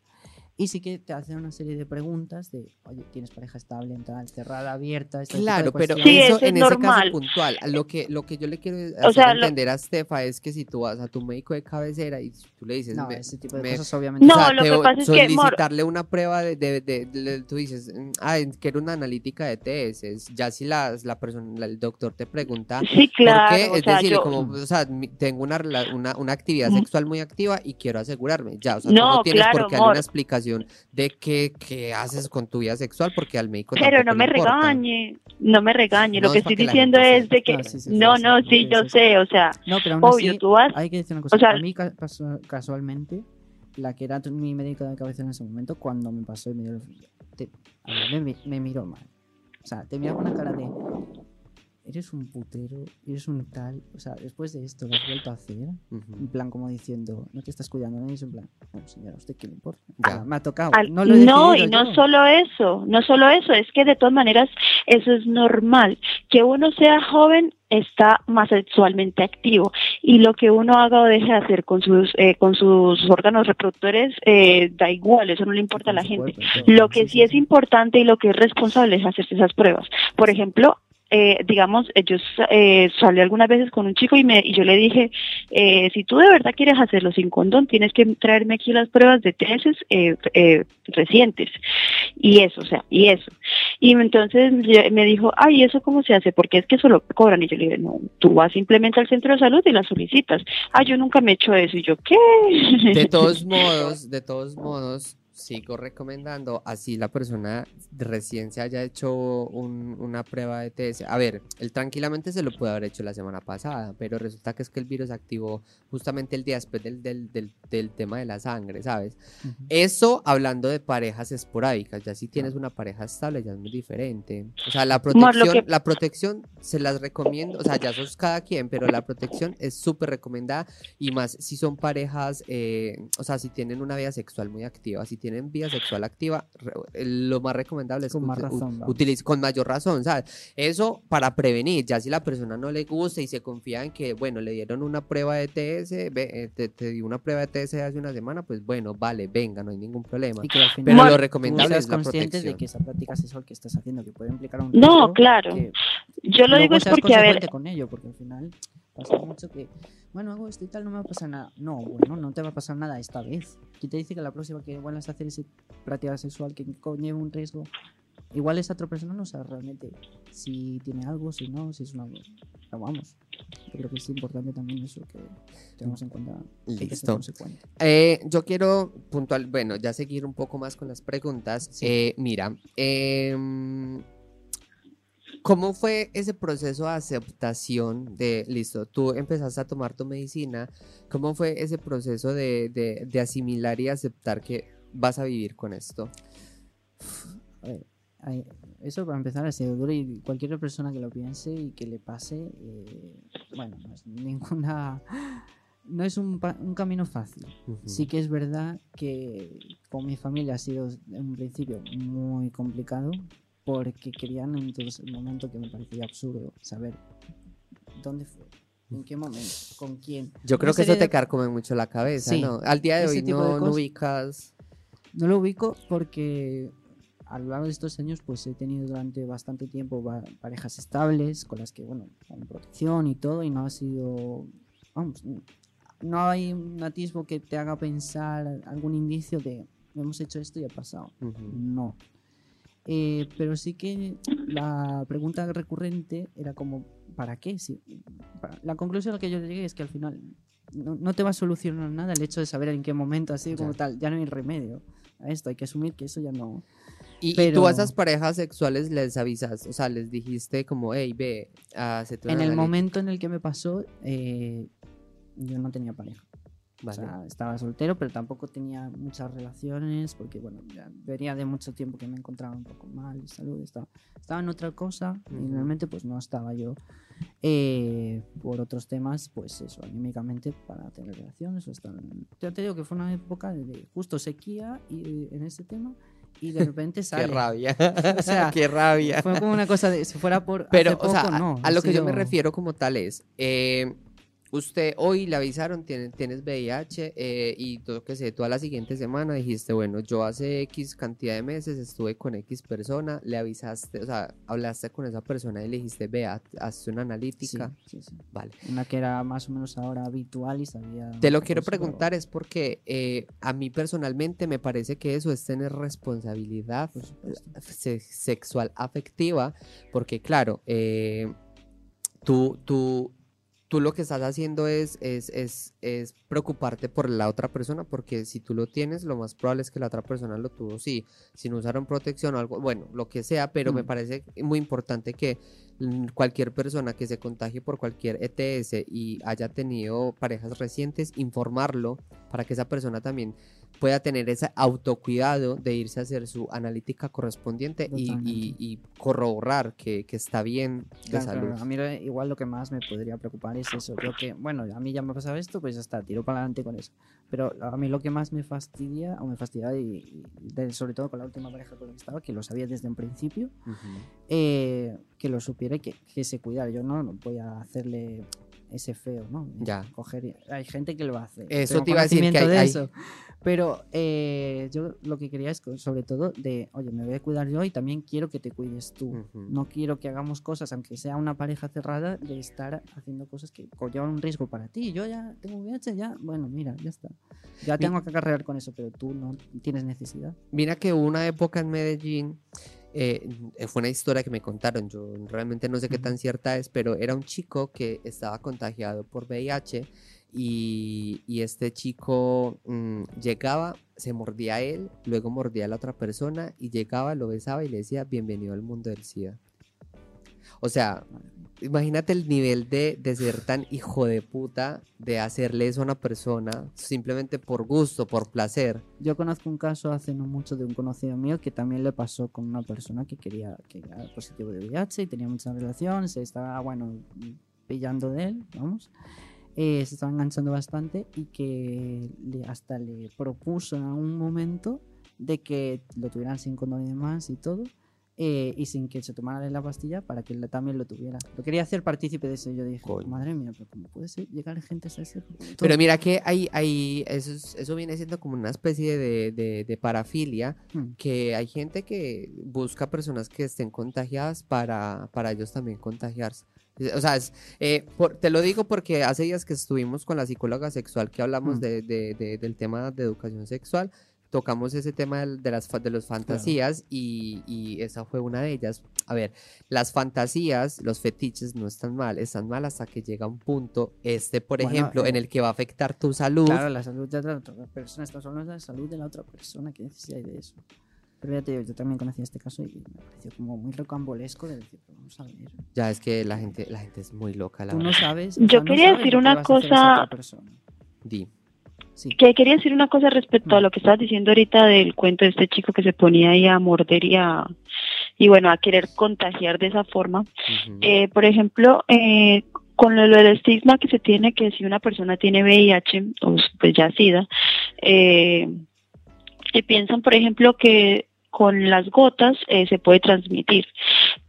Speaker 5: Y sí que te hace una serie de preguntas de, oye, ¿tienes pareja estable, tal, cerrada, abierta? Este
Speaker 3: Claro, pero.
Speaker 4: Sí,
Speaker 3: eso,
Speaker 4: eso es
Speaker 3: en ese caso puntual, lo que, lo que yo le quiero hacer
Speaker 4: sea, lo-
Speaker 3: entender a Estefa es que si tú vas a tu médico de cabecera y tú le dices,
Speaker 5: No,
Speaker 3: me-
Speaker 5: ese tipo de
Speaker 3: me-
Speaker 5: cosas obviamente.
Speaker 4: No,
Speaker 3: o sea,
Speaker 4: lo que pasa es que,
Speaker 3: solicitarle una prueba de, de- de- de- tú dices, mm, ah, quiero una analítica de TS, ya si la, la persona, la- el doctor te pregunta
Speaker 4: Sí, claro.
Speaker 3: ¿Por qué?
Speaker 4: o
Speaker 3: Es
Speaker 4: sea,
Speaker 3: decir,
Speaker 4: yo-
Speaker 3: como, o sea, mi- tengo una, una, una actividad sexual muy activa y quiero asegurarme. Ya, o sea, tú
Speaker 4: No,
Speaker 3: no tienes por
Speaker 4: claro,
Speaker 3: qué darle
Speaker 4: amor.
Speaker 3: una explicación de qué, qué haces con tu vida sexual porque al médico
Speaker 4: Pero no me
Speaker 3: importa.
Speaker 4: regañe, no me regañe.
Speaker 3: No,
Speaker 4: Lo que
Speaker 3: es
Speaker 4: estoy diciendo es de que...
Speaker 5: No, sí, sí,
Speaker 4: No,
Speaker 5: sí,
Speaker 4: no,
Speaker 5: sí,
Speaker 4: sí,
Speaker 5: sí,
Speaker 4: yo sé, o sea,
Speaker 5: No, pero aún
Speaker 4: obvio,
Speaker 5: así,
Speaker 4: tú vas...
Speaker 5: hay que decir una cosa.
Speaker 4: o sea-
Speaker 5: a mí ca- casu- casualmente, la que era tu- mi médico de cabeza en ese momento, cuando me pasó y me dio el- te- me, mi- me miró mal. O sea, te miraba con una cara de... Eres un putero, eres un tal... O sea, después de esto, ¿lo has vuelto a hacer? En plan, como diciendo, no te estás cuidando, ¿no? Y es en plan, bueno, señora, ¿a usted qué le importa?
Speaker 3: Ya.
Speaker 5: Ah, me ha tocado.
Speaker 4: Al-
Speaker 5: no lo he
Speaker 4: no, y no
Speaker 5: yo.
Speaker 4: solo eso, no solo eso, es que de todas maneras eso es normal. Que uno sea joven está más sexualmente activo y lo que uno haga o deje de hacer con sus eh, con sus órganos reproductores eh, da igual, eso no le importa a la gente. Lo que sí es
Speaker 5: sí.
Speaker 4: importante y lo que es responsable es hacerse esas pruebas. Por ejemplo, eh, digamos, yo eh, salí algunas veces con un chico y, me, y yo le dije, eh, si tú de verdad quieres hacerlo sin condón, tienes que traerme aquí las pruebas de tesis eh, eh, recientes. Y eso, o sea, y eso. Y entonces me dijo, ay, ¿eso cómo se hace? Porque es que eso lo cobran. Y yo le dije, no, tú vas simplemente al centro de salud y la solicitas. Ah, yo nunca me he hecho eso. Y yo, ¿qué?
Speaker 3: De todos modos, de todos modos, sigo recomendando, así la persona recién se haya hecho un- una prueba de TS. A ver, él tranquilamente se lo puede haber hecho la semana pasada, pero resulta que es que el virus activó justamente el día después del, del, del, del tema de la sangre, ¿sabes?
Speaker 5: Ujú.
Speaker 3: Eso hablando de parejas esporádicas, ya si tienes una pareja estable ya es muy diferente. O sea, la protección,
Speaker 4: que-
Speaker 3: la protección se las recomiendo, o sea, ya sos cada quien, pero la protección es súper recomendada y más si son parejas, eh, o sea, si tienen una vida sexual muy activa, si tienen vida sexual activa, eh, lo más recomendable es
Speaker 5: Con
Speaker 3: que
Speaker 5: más
Speaker 3: ut-
Speaker 5: razón,
Speaker 3: utilice con mayor razón, ¿sabes? Eso para prevenir, ya si la persona no le gusta y se confía en que, bueno, le dieron una prueba de TS, ve, eh, te, te dio una prueba de TS hace una semana, pues bueno, vale, venga, no hay ningún problema.
Speaker 5: Y que al final
Speaker 3: Pero lo recomendable es la protección.
Speaker 5: de que esa práctica sexual que estás haciendo, que puede implicar un
Speaker 4: No, claro. Yo lo digo es porque, a ver,
Speaker 5: con ello, porque al final pasa mucho que, bueno, hago esto y tal, no me va a pasar nada. No, bueno, no te va a pasar nada esta vez. ¿Quién te dice que la próxima que vuelvas a hacer esa práctica sexual que conlleva un riesgo, igual esa otra persona no sabe realmente si tiene algo, si no, si es una... Pero vamos, yo creo que es importante también eso, que tengamos en cuenta
Speaker 3: Listo. Eh, yo quiero puntual, bueno, ya seguir un poco más con las preguntas.
Speaker 5: Sí.
Speaker 3: Eh, mira, em, ¿cómo fue ese proceso de aceptación de, listo, tú empezaste a tomar tu medicina, ¿cómo fue ese proceso de, de- de asimilar y aceptar que vas a vivir con esto?
Speaker 5: A ver, hay- eso para empezar ha sido duro y cualquier persona que lo piense y que le pase, eh, bueno, no es ninguna, no es un, un camino fácil.
Speaker 3: Ujú.
Speaker 5: Sí que es verdad que con mi familia ha sido en un principio muy complicado porque querían en todo ese momento que me parecía absurdo saber dónde fue, en qué momento, con quién.
Speaker 3: Yo creo que eso
Speaker 5: serie
Speaker 3: te
Speaker 5: de-
Speaker 3: carcome mucho la cabeza,
Speaker 5: Sí,
Speaker 3: ¿no? Al día de
Speaker 5: ese
Speaker 3: hoy
Speaker 5: de
Speaker 3: no,
Speaker 5: cosas.
Speaker 3: ubicas...
Speaker 5: No lo ubico porque a lo largo de estos años pues he tenido durante bastante tiempo parejas estables con las que, bueno, con protección y todo y no ha sido, vamos, no hay un atisbo que te haga pensar algún indicio de hemos hecho esto y ha pasado. No. Eh, pero sí que la pregunta recurrente era como, ¿para qué? Si, para- la conclusión a la que yo llegué es que al final no, no te va a solucionar nada el hecho de saber en qué momento, así como
Speaker 3: Ya.
Speaker 5: tal, ya no hay remedio a esto, hay que asumir que eso ya no...
Speaker 3: Y, y tú
Speaker 5: Pero-
Speaker 3: a esas parejas sexuales les avisas, o sea, les dijiste como, hey, ve, una
Speaker 5: En el
Speaker 3: analítica".
Speaker 5: momento en el que me pasó, eh, yo no tenía pareja.
Speaker 3: Vale.
Speaker 5: O sea, estaba soltero, pero tampoco tenía muchas relaciones, porque bueno, ya venía de mucho tiempo que me encontraba un poco mal de salud, estaba, estaba en otra cosa y
Speaker 3: Ujú.
Speaker 5: realmente pues no estaba yo eh, por otros temas, pues eso, anímicamente para tener relaciones. O estar... Ya te digo que fue una época de, justo sequía y, en este tema y de repente
Speaker 3: Qué
Speaker 5: sale.
Speaker 3: rabia.
Speaker 5: O sea,
Speaker 3: Qué rabia.
Speaker 5: Fue como una cosa de si fuera por.
Speaker 3: Pero,
Speaker 5: hace
Speaker 3: o sea,
Speaker 5: poco,
Speaker 3: a-
Speaker 5: no,
Speaker 3: a, lo que yo me refiero como tal es, eh, usted hoy le avisaron, tienes, tienes VIH eh, y todo que sé, toda la siguiente semana dijiste, bueno, yo hace X cantidad de meses estuve con X persona, le avisaste, o sea, hablaste con esa persona y le dijiste, vea, hazte una
Speaker 5: Sí,
Speaker 3: analítica.
Speaker 5: sí, sí.
Speaker 3: Vale.
Speaker 5: Una que era más o menos ahora habitual y sabía.
Speaker 3: Te lo quiero preguntar es porque eh, a mí personalmente me parece que eso es tener responsabilidad se- sexual afectiva, porque claro, eh, tú, tú, tú lo que estás haciendo es, es, es, es preocuparte por la otra persona, porque si tú lo tienes, lo más probable es que la otra persona lo tuvo, sí, si no usaron protección o algo, bueno, lo que sea, pero me parece muy importante que cualquier persona que se contagie por cualquier ETS y haya tenido parejas recientes, informarlo para que esa persona también pueda tener ese autocuidado de irse a hacer su analítica correspondiente y, y- y corroborar que, que está bien de
Speaker 5: Claro,
Speaker 3: salud.
Speaker 5: claro, A mí igual lo que más me podría preocupar es eso. Yo que, bueno, a mí ya me ha pasado esto, pues ya está, tiro para adelante con eso. Pero a mí lo que más me fastidia, o me fastidia, y, y de- sobre todo con la última pareja con la que estaba, que lo sabía desde un principio,
Speaker 3: Ujú.
Speaker 5: eh, que lo supiera y que, que se cuidara. Yo no, no voy a hacerle ese feo, ¿no?
Speaker 3: Ya.
Speaker 5: Coger, hay gente que lo hace.
Speaker 3: Eso
Speaker 5: tengo
Speaker 3: te iba a decir que hay-
Speaker 5: de
Speaker 3: hay-
Speaker 5: eso. Pero eh, yo lo que quería es, sobre todo, de, oye, me voy a cuidar yo y también quiero que te cuides tú.
Speaker 3: Ujú.
Speaker 5: No quiero que hagamos cosas, aunque sea una pareja cerrada, de estar haciendo cosas que conllevan un riesgo para ti. Yo ya tengo VIH, ya, bueno, mira, ya está. Ya tengo que acarrear con eso, pero tú no tienes necesidad.
Speaker 3: Mira que hubo una época en Medellín, eh, fue una historia que me contaron, yo realmente no sé qué tan cierta es, pero era un chico que estaba contagiado por VIH y, este chico mm, llegaba, se mordía a él, luego mordía a la otra persona y llegaba, lo besaba y le decía bienvenido al mundo del SIDA. O sea, imagínate el nivel de, de ser tan hijo de puta, de hacerle eso a una persona simplemente por gusto, por placer.
Speaker 5: Yo conozco un caso hace no mucho de un conocido mío que también le pasó con una persona que quería que era positivo de VIH y tenía mucha relación, se estaba, bueno, pillando de él, vamos. Eh, se estaba enganchando bastante y que le- hasta le propuso en algún momento de que lo tuvieran sin condón y demás y todo. eh, y sin que se tomara la pastilla para que él también lo tuviera. Lo quería hacer partícipe de eso. y Yo dije,
Speaker 3: Coño.
Speaker 5: madre mía, pero ¿cómo puede ser llegar gente hasta ese punto?
Speaker 3: Pero mira que hay, hay eso, es- eso viene siendo como una especie de, de- de parafilia,
Speaker 5: Hmm.
Speaker 3: que hay gente que busca personas que estén contagiadas para, para ellos también contagiarse. O sea, es, eh, por- te lo digo porque hace días que estuvimos con la psicóloga sexual que hablamos
Speaker 5: Mm.
Speaker 3: de, de- de- del tema de educación sexual, tocamos ese tema de, las, de las fantasías y, y esa fue una de ellas. A ver, las fantasías, los fetiches no están mal, están mal hasta que llega un punto, este por
Speaker 5: Bueno,
Speaker 3: ejemplo, en
Speaker 5: eh,
Speaker 3: el que va a afectar tu salud.
Speaker 5: Claro, la salud de la otra persona, estamos hablando de la salud de la otra persona, ¿qué necesidad hay de eso? Pero ya te digo, yo también conocí este caso y me pareció como muy rocambolesco de decir, pero vamos a ver.
Speaker 3: Ya es que la gente, la gente es muy loca, la
Speaker 5: Tú no sabes.
Speaker 4: Yo
Speaker 5: no
Speaker 4: quería
Speaker 5: sabes
Speaker 4: decir una cosa-.
Speaker 3: Di.
Speaker 5: Sí.
Speaker 4: Que quería decir una cosa respecto a lo que estabas diciendo ahorita del cuento de este chico que se ponía ahí a morder y a, y bueno, a querer contagiar de esa forma. Eh, por ejemplo, eh, con lo, lo del estigma que se tiene que si una persona tiene VIH o pues ya SIDA, eh, que piensan, por ejemplo, que con las gotas eh, se puede transmitir.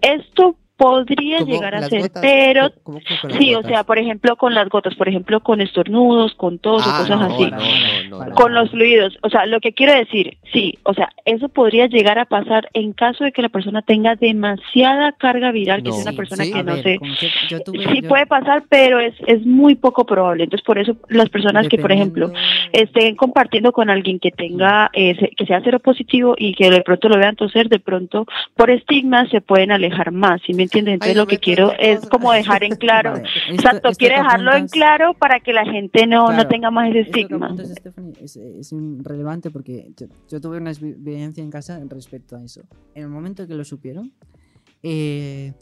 Speaker 4: Esto podría llegar a
Speaker 3: ¿Las
Speaker 4: ser,
Speaker 3: gotas?
Speaker 4: pero
Speaker 3: ¿Cómo- cómo que con las
Speaker 4: sí, o sea, por ejemplo, con las gotas, por ejemplo, con estornudos, con tos
Speaker 3: Ah,
Speaker 4: o cosas
Speaker 3: no,
Speaker 4: así.
Speaker 3: no, no, no,
Speaker 5: Para
Speaker 3: no.
Speaker 4: Con los fluidos, o sea, lo que quiero decir, sí, o sea, eso podría llegar a pasar en caso de que la persona tenga demasiada carga viral, que es una persona
Speaker 3: sí.
Speaker 4: que no
Speaker 5: ver,
Speaker 4: sé.
Speaker 5: con que- yo tuve-
Speaker 4: Sí
Speaker 5: yo-
Speaker 4: puede pasar, pero es, es muy poco probable. Entonces, por eso las personas que, por ejemplo, estén compartiendo con alguien que tenga, eh, que sea seropositivo y que de pronto lo vean toser, de pronto por estigma se pueden alejar más, ¿sí me entiendes? Entonces,
Speaker 3: Ay, no
Speaker 4: lo que quiero es como dejar en claro.
Speaker 5: Vale, esto-
Speaker 4: Exacto,
Speaker 5: que
Speaker 4: dejarlo en claro para que la gente no, no
Speaker 5: Claro,
Speaker 4: tenga más ese estigma.
Speaker 5: apuntas, Stephanie, es, es relevante porque yo, yo tuve una experiencia en casa respecto a eso. En el momento que lo supieron, eh,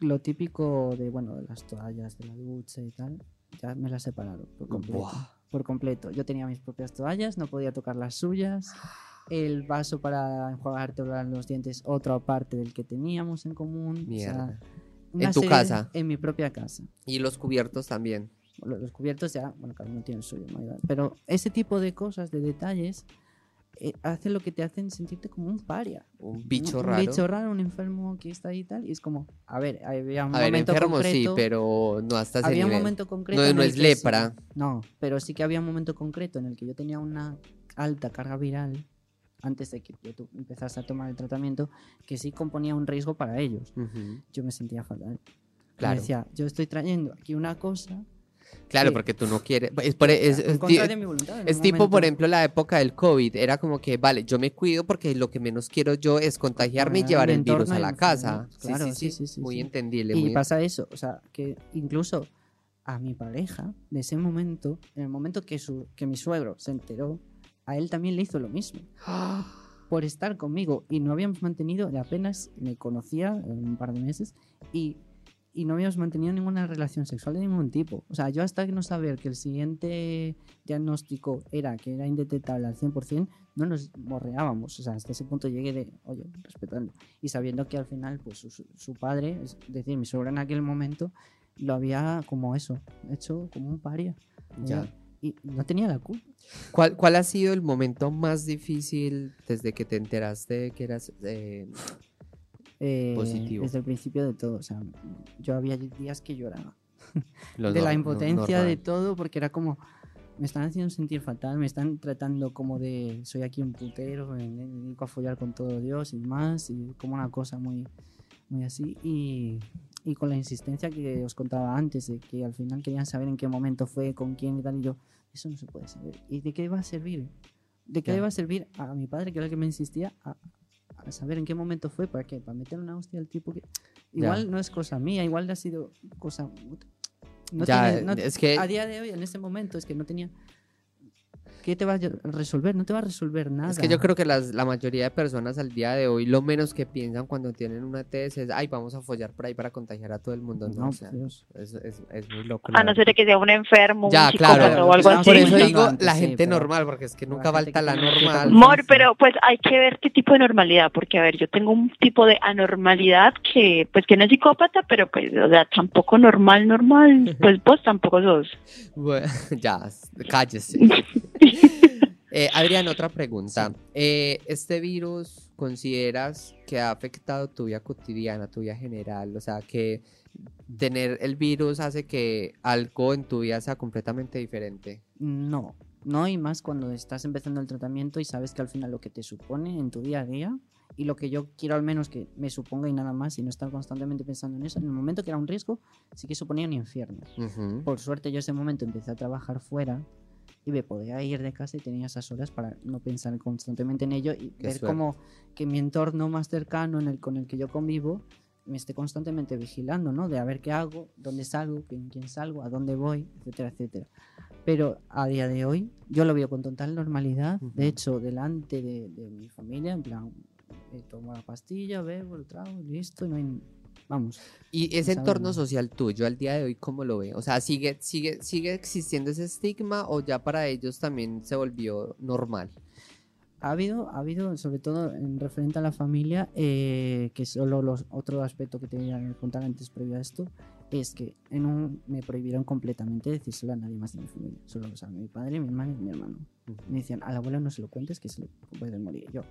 Speaker 5: lo típico de, bueno, de las toallas de la ducha y tal, ya me las separaron por completo.
Speaker 3: Buah.
Speaker 5: Por completo. Yo tenía mis propias toallas, no podía tocar las suyas. El vaso para enjuagarte los dientes, otra parte del que teníamos en común. o sea,
Speaker 3: Mierda. ¿En tu casa?
Speaker 5: En mi propia casa
Speaker 3: Y los cubiertos también.
Speaker 5: lo- los cubiertos ya, bueno, cada uno tiene el suyo, ¿no? Pero ese tipo de cosas, de detalles, eh, hace lo que te hacen sentirte como un paria.
Speaker 3: Un bicho
Speaker 5: un,
Speaker 3: raro.
Speaker 5: Un bicho raro, un enfermo que está ahí y tal. Y es como, a ver, había un
Speaker 3: A ver,
Speaker 5: momento
Speaker 3: enfermo
Speaker 5: concreto.
Speaker 3: sí, pero no hasta ese
Speaker 5: había un
Speaker 3: nivel.
Speaker 5: momento concreto.
Speaker 3: No, es lepra.
Speaker 5: sí- no, pero sí que había un momento concreto en el que yo tenía una alta carga viral antes de que yo tu- empezase a tomar el tratamiento que sí componía un riesgo para ellos.
Speaker 3: Ujú.
Speaker 5: Yo me sentía fatal.
Speaker 3: Claro.
Speaker 5: decía, yo estoy trayendo aquí una cosa
Speaker 3: Claro,
Speaker 5: Sí.
Speaker 3: porque tú no quieres. Es, por- es- es ti-
Speaker 5: de mi voluntad.
Speaker 3: es tipo, por ejemplo, la época del COVID. Era como que, vale, yo me cuido porque lo que menos quiero yo es contagiarme y llevar el virus a la casa.
Speaker 5: Claro,
Speaker 3: sí,
Speaker 5: sí,
Speaker 3: sí, Muy entendible.
Speaker 5: Y
Speaker 3: muy-
Speaker 5: pasa eso, o sea, que incluso a mi pareja, de ese momento, en el momento que, su, que mi suegro se enteró, a él también le hizo lo mismo. Por estar conmigo. Y no habíamos mantenido, apenas me conocía un par de meses, y, y no habíamos mantenido ninguna relación sexual de ningún tipo. O sea, yo hasta no saber que el siguiente diagnóstico era que era indetectable al 100%, no nos morreábamos. O sea, hasta ese punto llegué de, oye, respetando. Y sabiendo que al final, pues su, su padre, es decir, mi suegro en aquel momento, lo había como eso, hecho como un paria.
Speaker 3: Ya.
Speaker 5: Y no tenía la culpa.
Speaker 3: ¿Cuál, ¿Cuál ha sido el momento más difícil desde que te enteraste de que eras eh,
Speaker 5: Eh,
Speaker 3: Positivo.
Speaker 5: Desde el principio de todo. O sea, yo había días que lloraba.
Speaker 3: lo
Speaker 5: de la
Speaker 3: nor- no-
Speaker 5: impotencia, de todo, porque era como. Me están haciendo sentir fatal, me están tratando como de. Soy aquí un putero, me dedico a follar con todo Dios y más, y como una cosa muy, muy así. Y, y con la insistencia que os contaba antes, de que al final querían saber en qué momento fue, con quién y tal, y yo, eso no se puede saber. ¿Y de qué va a servir? ¿De qué
Speaker 3: Ya.
Speaker 5: le va a servir a mi padre, que era el que me insistía, a, a saber en qué momento fue? ¿Para qué? ¿Para meter una hostia al tipo que.? Igual no es cosa mía, igual ha sido cosa. No
Speaker 3: Ya,
Speaker 5: no-
Speaker 3: es que
Speaker 5: a día de hoy, en ese momento, es que no tenía. ¿Qué te va a resolver? No te va a resolver nada.
Speaker 3: Es que yo creo que las, la mayoría de personas al día de hoy lo menos que piensan cuando tienen una TS es, ay, vamos a follar por ahí para contagiar a todo el mundo. No,
Speaker 5: No,
Speaker 3: o sea,
Speaker 5: por Dios.
Speaker 3: es, es, es muy loco.
Speaker 4: A no ser que sea un enfermo,
Speaker 3: Ya,
Speaker 4: un
Speaker 3: claro.
Speaker 4: o algo
Speaker 5: Por
Speaker 4: así.
Speaker 3: Por eso digo
Speaker 5: antes,
Speaker 3: la
Speaker 5: sí,
Speaker 3: gente
Speaker 5: pero-
Speaker 3: normal, porque es que nunca falta la normal.
Speaker 4: Mor, pero pues hay que ver qué tipo de normalidad, porque a ver, yo tengo un tipo de anormalidad que, pues que no es psicópata, pero pues, o sea, tampoco normal, normal, pues vos tampoco sos.
Speaker 3: Bueno, ya, cállese. Eh, Adrián, otra pregunta. Eh, ¿Este virus consideras que ha afectado tu vida cotidiana, tu vida general? O sea, que tener el virus hace que algo en tu vida sea completamente diferente.
Speaker 5: No, no, y más cuando estás empezando el tratamiento y sabes que al final lo que te supone en tu día a día y lo que yo quiero al menos que me suponga y nada más y no estar constantemente pensando en eso, en el momento que era un riesgo, sí que suponía un infierno. Por suerte yo ese momento empecé a trabajar fuera y me podía ir de casa y tenía esas horas para no pensar constantemente en ello y
Speaker 3: Qué
Speaker 5: ver
Speaker 3: suerte.
Speaker 5: como que mi entorno más cercano en el, con el que yo convivo me esté constantemente vigilando, ¿no? De a ver qué hago, dónde salgo, con quién salgo, a dónde voy, etcétera, etcétera. Pero a día de hoy yo lo veo con total normalidad.
Speaker 3: Ujú.
Speaker 5: De hecho, delante de, de mi familia, en plan, eh, tomo la pastilla, bebo, el trago, listo, y no hay... Vamos.
Speaker 3: Y ese entorno social tuyo al día de hoy, ¿cómo lo ve? O sea, ¿sigue, sigue, ¿sigue existiendo ese estigma o ya para ellos también se volvió normal?
Speaker 5: Ha habido, ha habido, sobre todo en referente a la familia, eh, que solo los, otro aspecto que te voy a contar antes previo a esto, es que en un, me prohibieron completamente decírselo a nadie más de mi familia. Solo lo saben mi padre, mi hermano y mi hermano. Me decían, al abuelo no se lo cuentes que se le puede morir. Yo.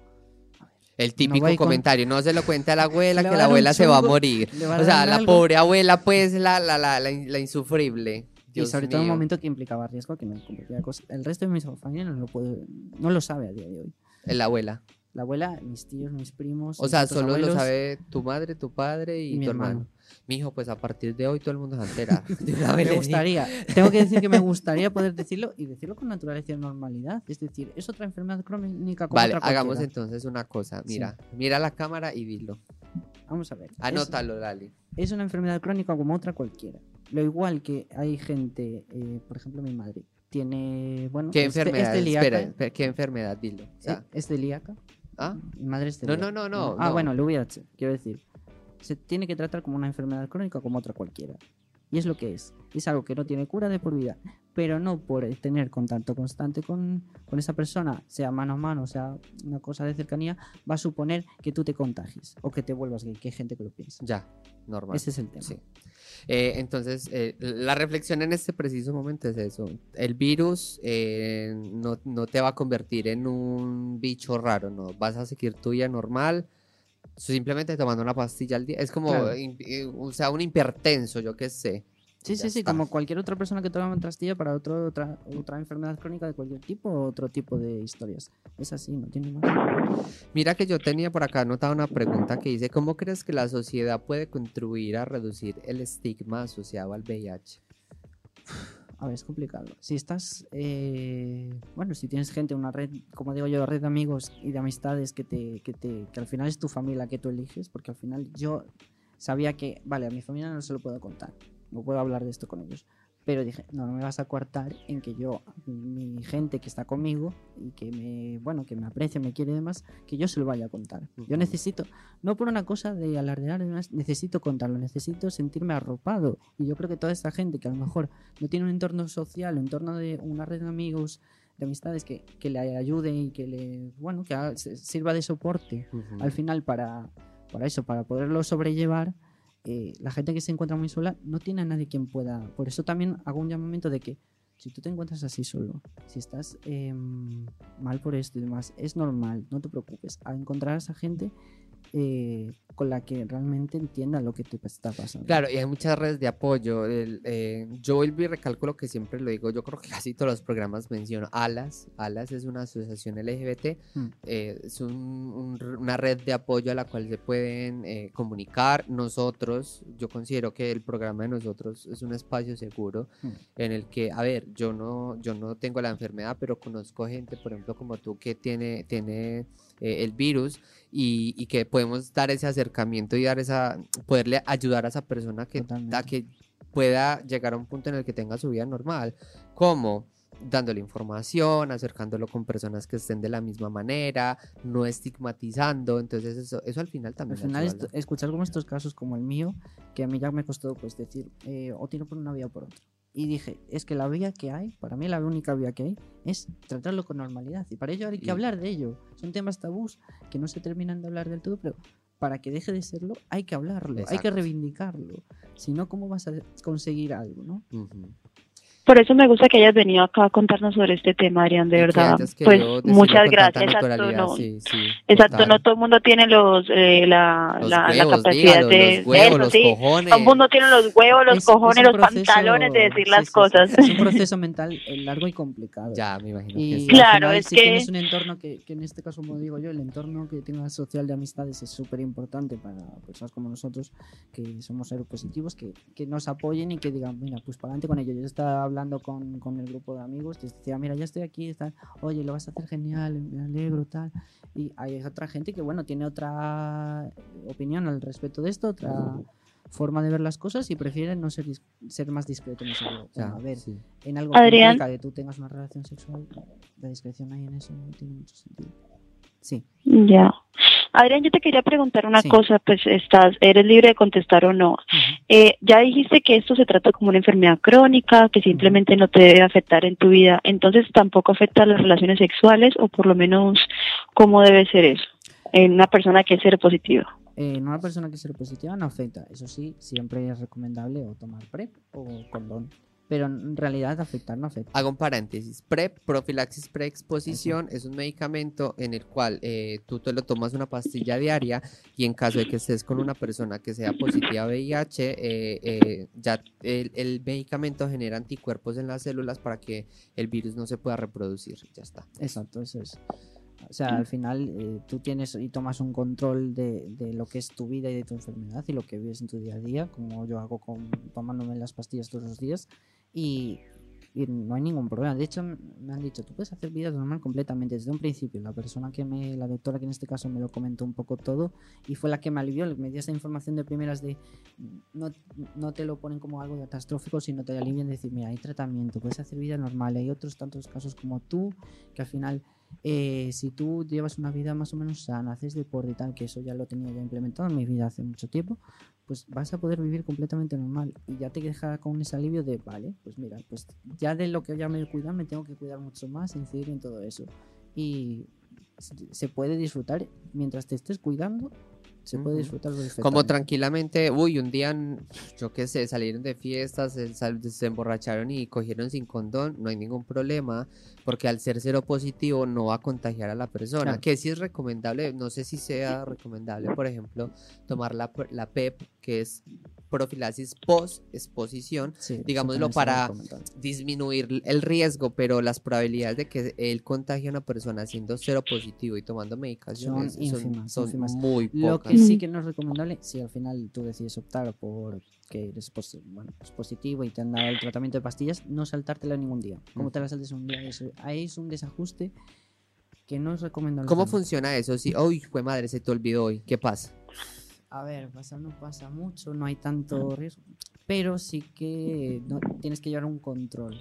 Speaker 3: El típico
Speaker 5: con-
Speaker 3: comentario, no se lo cuente a la abuela, que la abuela se va a morir. O sea, la
Speaker 5: algo.
Speaker 3: pobre abuela, pues, la, la, la, la, in- la insufrible.
Speaker 5: y
Speaker 3: Dios
Speaker 5: sobre todo en un
Speaker 3: mío.
Speaker 5: momento que implicaba riesgo, que me cosas. El resto de mi familia no lo, puede, no lo sabe a día de hoy.
Speaker 3: La abuela.
Speaker 5: La abuela, mis tíos, mis primos.
Speaker 3: O sea, solo lo sabe tu madre, tu padre y,
Speaker 5: y mi
Speaker 3: tu hermano.
Speaker 5: hermano.
Speaker 3: Mi hijo, pues a partir de hoy todo el mundo se va a enterar. De una vez le
Speaker 5: Me gustaría, tengo que decir que me gustaría poder decirlo y decirlo con naturaleza y normalidad. Es decir, es otra enfermedad crónica como
Speaker 3: Vale,
Speaker 5: otra
Speaker 3: hagamos entonces una cosa. Mira, mira la cámara y dilo.
Speaker 5: Vamos a ver. es-
Speaker 3: Anótalo, Lali.
Speaker 5: Es, una enfermedad crónica como otra cualquiera. Lo igual que hay gente, eh, por ejemplo, mi madre tiene, bueno,
Speaker 3: ¿Qué
Speaker 5: es
Speaker 3: enfermedad?
Speaker 5: es.
Speaker 3: Espera, espera, ¿qué enfermedad? Dilo. O sea,
Speaker 5: es celíaca.
Speaker 3: ¿Ah?
Speaker 5: Madre
Speaker 3: No, no, no, no,
Speaker 5: Ah,
Speaker 3: no.
Speaker 5: bueno, el VIH, quiero decir. Se tiene que tratar como una enfermedad crónica como otra cualquiera. Y es lo que es. Es algo que no tiene cura de por vida. Pero no por tener contacto constante con, con esa persona, sea mano a mano, sea una cosa de cercanía, va a suponer que tú te contagies o que te vuelvas gay, que hay gente que lo piensa.
Speaker 3: Ya, normal.
Speaker 5: Ese es el tema.
Speaker 3: Sí. Eh, entonces, eh, la reflexión en este preciso momento es eso. El virus eh, no, no te va a convertir en un bicho raro, no. Vas a seguir tu vida normal, simplemente tomando una pastilla al día. Es como,
Speaker 5: Claro.
Speaker 3: im- eh, o sea, un hipertenso, yo qué sé.
Speaker 5: Sí, sí, sí,
Speaker 3: está.
Speaker 5: como cualquier otra persona que toma una pastilla para otro, otra, otra enfermedad crónica de cualquier tipo o otro tipo de historias. Es así, no tiene más.
Speaker 3: Mira que yo tenía por acá anotada una pregunta que dice, ¿cómo crees que la sociedad puede contribuir a reducir el estigma asociado al VIH?
Speaker 5: A ver, es complicado. Si estás, eh, bueno, si tienes gente, una red, como digo yo, red de amigos y de amistades que te, que te, que al final es tu familia que tú eliges, porque al final yo sabía que, vale, a mi familia no se lo puedo contar, no puedo hablar de esto con ellos, pero dije, no, no me vas a coartar en que yo, mi gente que está conmigo y que me, bueno, que me aprecia, me quiere y demás, que yo se lo vaya a contar. Yo necesito, no por una cosa de alardear, necesito contarlo, necesito sentirme arropado. Y yo creo que toda esta gente que a lo mejor no tiene un entorno social, un entorno de una red de amigos, de amistades que, que le ayude y que le, bueno, que sirva de soporte
Speaker 3: Ujú.
Speaker 5: al final para, para eso, para poderlo sobrellevar, eh, la gente que se encuentra muy sola no tiene a nadie quien pueda. Por eso también hago un llamamiento de que si tú te encuentras así solo, si estás em, mal por esto y demás, es normal, no te preocupes, a encontrar a esa gente eh, con la que realmente entienda lo que te está pasando.
Speaker 3: Claro, y hay muchas redes de apoyo. El, eh, yo vuelvo y recalco lo que siempre lo digo. Yo creo que casi todos los programas menciono. ALAS. ALAS es una asociación LGBT.
Speaker 5: Mm.
Speaker 3: eh, es un- un- una red de apoyo a la cual se pueden eh, comunicar. Nosotros, yo considero que el programa de nosotros es un espacio seguro
Speaker 5: Mm.
Speaker 3: en el que, a ver, yo no, yo no tengo la enfermedad, pero conozco gente, por ejemplo, como tú, que tiene, tiene el virus y, y que podemos dar ese acercamiento y dar esa, poderle ayudar a esa persona que, a que pueda llegar a un punto en el que tenga su vida normal. ¿Cómo? Dándole información, acercándolo con personas que estén de la misma manera, no estigmatizando. Entonces, eso, eso al final
Speaker 5: Al
Speaker 3: también.
Speaker 5: final,
Speaker 3: ayuda,
Speaker 5: est- escuchar como estos casos como el mío, que a mí ya me costó pues decir, eh, o tiro por una vía o por otra. Y dije, es que la vía que hay, para mí la única vía que hay, es tratarlo con normalidad. Y para ello hay que
Speaker 3: Y-
Speaker 5: hablar de ello. Son temas tabús que no se terminan de hablar del todo, pero para que deje de serlo hay que hablarlo, hay que reivindicarlo. Si no, ¿cómo vas a conseguir algo, no?
Speaker 4: Por eso me gusta que hayas venido acá a contarnos sobre este tema, Adrián, de
Speaker 3: que
Speaker 4: verdad. Pues muchas gracias. Exacto, no,
Speaker 3: sí, sí,
Speaker 4: exacto,
Speaker 3: total.
Speaker 4: no todo el mundo tiene los, eh, la,
Speaker 3: Los
Speaker 4: la, la
Speaker 3: huevos,
Speaker 4: capacidad
Speaker 3: dígalo,
Speaker 4: de
Speaker 3: los huevos,
Speaker 4: eso,
Speaker 3: los
Speaker 4: sí.
Speaker 3: cojones.
Speaker 4: Todo el mundo tiene los huevos, los
Speaker 5: Es- es
Speaker 4: cojones, los
Speaker 5: proceso-
Speaker 4: pantalones de decir
Speaker 5: sí,
Speaker 4: las
Speaker 5: sí, sí.
Speaker 4: cosas.
Speaker 5: Es un proceso mental eh, largo y complicado.
Speaker 3: Ya, me imagino que
Speaker 5: Y
Speaker 3: sí.
Speaker 5: al
Speaker 4: Claro,
Speaker 5: final,
Speaker 4: es
Speaker 5: si
Speaker 4: que-
Speaker 5: tienes un entorno que, que en este caso, como digo yo, el entorno que tengas social de amistades es súper importante para personas como nosotros, que somos seropositivos, que, que nos apoyen y que digan, mira, pues para adelante con ello. Yo estaba hablando con, con el grupo de amigos, les decía, mira, ya estoy aquí, tal, oye, lo vas a hacer genial, me alegro, tal. Y hay otra gente que, bueno, tiene otra opinión al respecto de esto, otra forma de ver las cosas y prefieren no ser, dis- ser más discreto en ese tema.
Speaker 3: Ya,
Speaker 5: a ver,
Speaker 3: sí.
Speaker 5: en algo
Speaker 4: Adrián.
Speaker 5: que tú tengas una relación sexual, la discreción ahí en eso no tiene mucho sentido. Sí,
Speaker 4: Ya. Adrián, yo te quería preguntar una
Speaker 5: Sí.
Speaker 4: cosa, pues estás, eres libre de contestar o no. Eh, ya dijiste que esto se trata como una enfermedad crónica, que simplemente no te debe afectar en tu vida, entonces tampoco afecta a las relaciones sexuales o por lo menos cómo debe ser eso en una persona que es seropositiva.
Speaker 5: Eh, en una persona que es seropositiva no afecta. Eso sí, siempre es recomendable o tomar PrEP o condón. Pero en realidad afectar no afecta.
Speaker 3: Hago un paréntesis. PrEP, profilaxis preexposición, es un medicamento en el cual eh, tú te lo tomas una pastilla diaria y en caso de que estés con una persona que sea positiva a VIH, eh, eh, ya el, el medicamento genera anticuerpos en las células para que el virus no se pueda reproducir. Ya está.
Speaker 5: Exacto, eso es. O sea, al final eh, tú tienes y tomas un control de, de lo que es tu vida y de tu enfermedad y lo que vives en tu día a día, como yo hago con, tomándome las pastillas todos los días y, y no hay ningún problema. De hecho, me han dicho, tú puedes hacer vida normal completamente desde un principio. La persona que me, la doctora que en este caso me lo comentó un poco todo y fue la que me alivió, me dio esa información de primeras de no, no te lo ponen como algo catastrófico, sino te alivian de decir, mira, hay tratamiento, puedes hacer vida normal. Hay otros tantos casos como tú que al final eh, si tú llevas una vida más o menos sana, haces deporte y tal, que eso ya lo tenía ya implementado en mi vida hace mucho tiempo, pues vas a poder vivir completamente normal y ya te deja con ese alivio de, vale, pues mira, pues ya de lo que ya me cuidan me tengo que cuidar mucho más, incidir en todo eso. Y se- puede disfrutar mientras te estés cuidando, se puede disfrutar
Speaker 3: Como
Speaker 5: perfectamente.
Speaker 3: tranquilamente, uy, un día, yo qué sé, salieron de fiestas, se, se emborracharon y cogieron sin condón, no hay ningún problema, porque al ser cero positivo no va a contagiar a la persona.
Speaker 5: Claro.
Speaker 3: Que sí es recomendable, no sé si sea recomendable, por ejemplo, tomar la, la PEP, que es profilaxis post-exposición,
Speaker 5: Sí,
Speaker 3: digámoslo,
Speaker 5: lo
Speaker 3: para disminuir el riesgo, pero las probabilidades de que él contagie a una persona siendo cero positivo y tomando medicaciones
Speaker 5: Son ínfimas,
Speaker 3: son
Speaker 5: ínfimas.
Speaker 3: muy
Speaker 5: Lo
Speaker 3: pocas.
Speaker 5: que sí que no es recomendable, si al final tú decides optar por que eres bueno, es positivo y te han dado el tratamiento de pastillas, no saltártela ningún día. Como te la saltes un día, eso, ahí es un desajuste que no es recomendable.
Speaker 3: ¿Cómo funciona eso? Si, uy, fue madre, se te olvidó hoy. ¿Qué pasa?
Speaker 5: A ver, pasa no pasa mucho, no hay tanto riesgo, pero sí que no- tienes que llevar un control.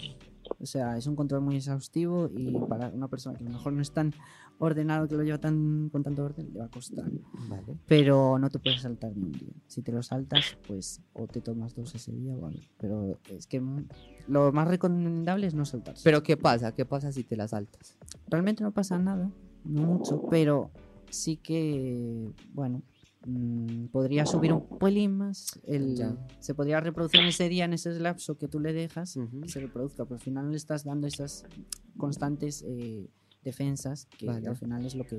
Speaker 5: O sea, es un control muy exhaustivo y para una persona que a lo mejor no es tan ordenado, que lo lleva tan con tanto orden, le va a costar.
Speaker 3: Vale.
Speaker 5: Pero no te puedes saltar ni un día. Si te lo saltas, pues o te tomas dos ese día o algo. Pero es que lo más recomendable es no saltarse.
Speaker 3: Pero ¿qué pasa? ¿Qué pasa si te la saltas?
Speaker 5: realmente no pasa nada, no mucho, pero sí que, bueno, podría subir un pelín más. El,
Speaker 3: Ya.
Speaker 5: se podría reproducir en ese día, en ese lapso que tú le dejas, que se reproduzca, pero al final no le estás dando esas constantes eh, defensas que
Speaker 3: Vale.
Speaker 5: al final es lo que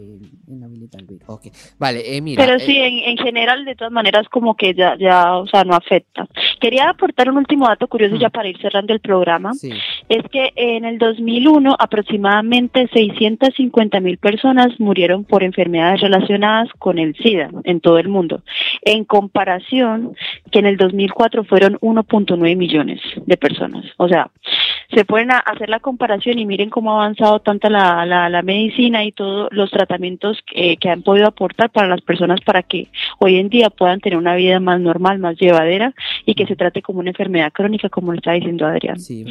Speaker 5: inhabilita el virus.
Speaker 3: Ok. Vale, eh, mira.
Speaker 4: Pero
Speaker 3: eh,
Speaker 4: sí, en, en general, de todas maneras, como que ya, ya, o sea, no afecta. Quería aportar un último dato curioso
Speaker 3: Mm.
Speaker 4: ya para ir cerrando el programa.
Speaker 3: Sí.
Speaker 4: Es que en el 2001 aproximadamente 650 mil personas murieron por enfermedades relacionadas con el SIDA en todo el mundo. En comparación que en el 2004 fueron 1.9 millones de personas. O sea, se pueden hacer la comparación y miren cómo ha avanzado tanta la, la, la medicina y todos los tratamientos que, que han podido aportar para las personas para que hoy en día puedan tener una vida más normal, más llevadera y que se trate como una enfermedad crónica, como lo está diciendo Adrián.
Speaker 3: Sí.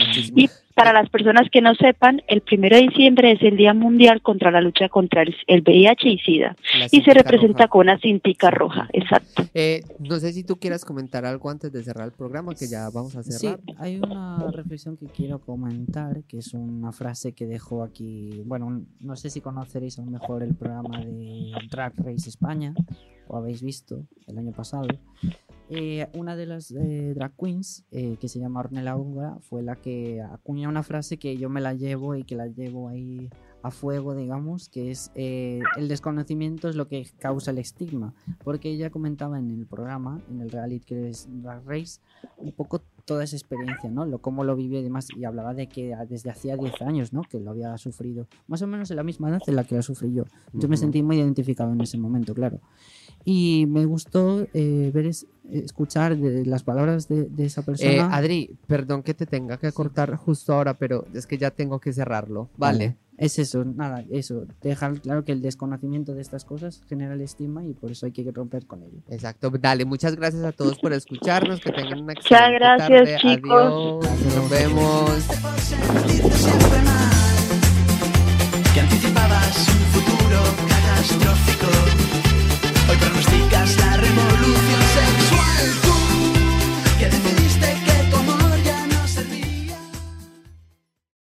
Speaker 4: Para las personas que no sepan, el primero de diciembre es el Día Mundial contra la lucha contra el, VIH y SIDA. Y se representa
Speaker 3: roja.
Speaker 4: con una cintica roja, exacto.
Speaker 3: Eh, no sé si tú quieras comentar algo antes de cerrar el programa, que ya vamos a
Speaker 5: Sí,
Speaker 3: cerrar.
Speaker 5: hay una reflexión que quiero comentar, que es una frase que dejó aquí, bueno, no sé si conoceréis a lo mejor el programa de Drag Race España, o habéis visto el año pasado. Eh, una de las eh, drag queens, eh, que se llama Ornella Góngora, fue la que acuña una frase que yo me la llevo y que la llevo ahí a fuego, digamos, que es eh, el desconocimiento es lo que causa el estigma, porque ella comentaba en el programa, en el reality que es Drag Race, un poco toda esa experiencia, ¿no? Lo, cómo lo vivió y demás, y hablaba de que desde hacía 10 años, ¿no? Que lo había sufrido, más o menos en la misma edad en la que la sufrí yo. Yo me sentí muy identificado en ese momento, claro y me gustó eh, ver escuchar las palabras de, esa
Speaker 3: eh, persona. Adri, perdón que te tenga que cortar justo ahora, pero es que ya tengo que cerrarlo, ¿vale?
Speaker 5: Es eso, nada, eso. Dejar claro que el desconocimiento de estas cosas genera el estima y por eso hay que romper con ello.
Speaker 3: Exacto, dale, muchas gracias a todos por escucharnos, que tengan una excelente Muchas
Speaker 4: gracias,
Speaker 3: tarde.
Speaker 4: chicos.
Speaker 3: Adiós, nos vemos.
Speaker 2: Que anticipabas un futuro catastrófico. Hoy pronosticas la revolución sexual. Tú,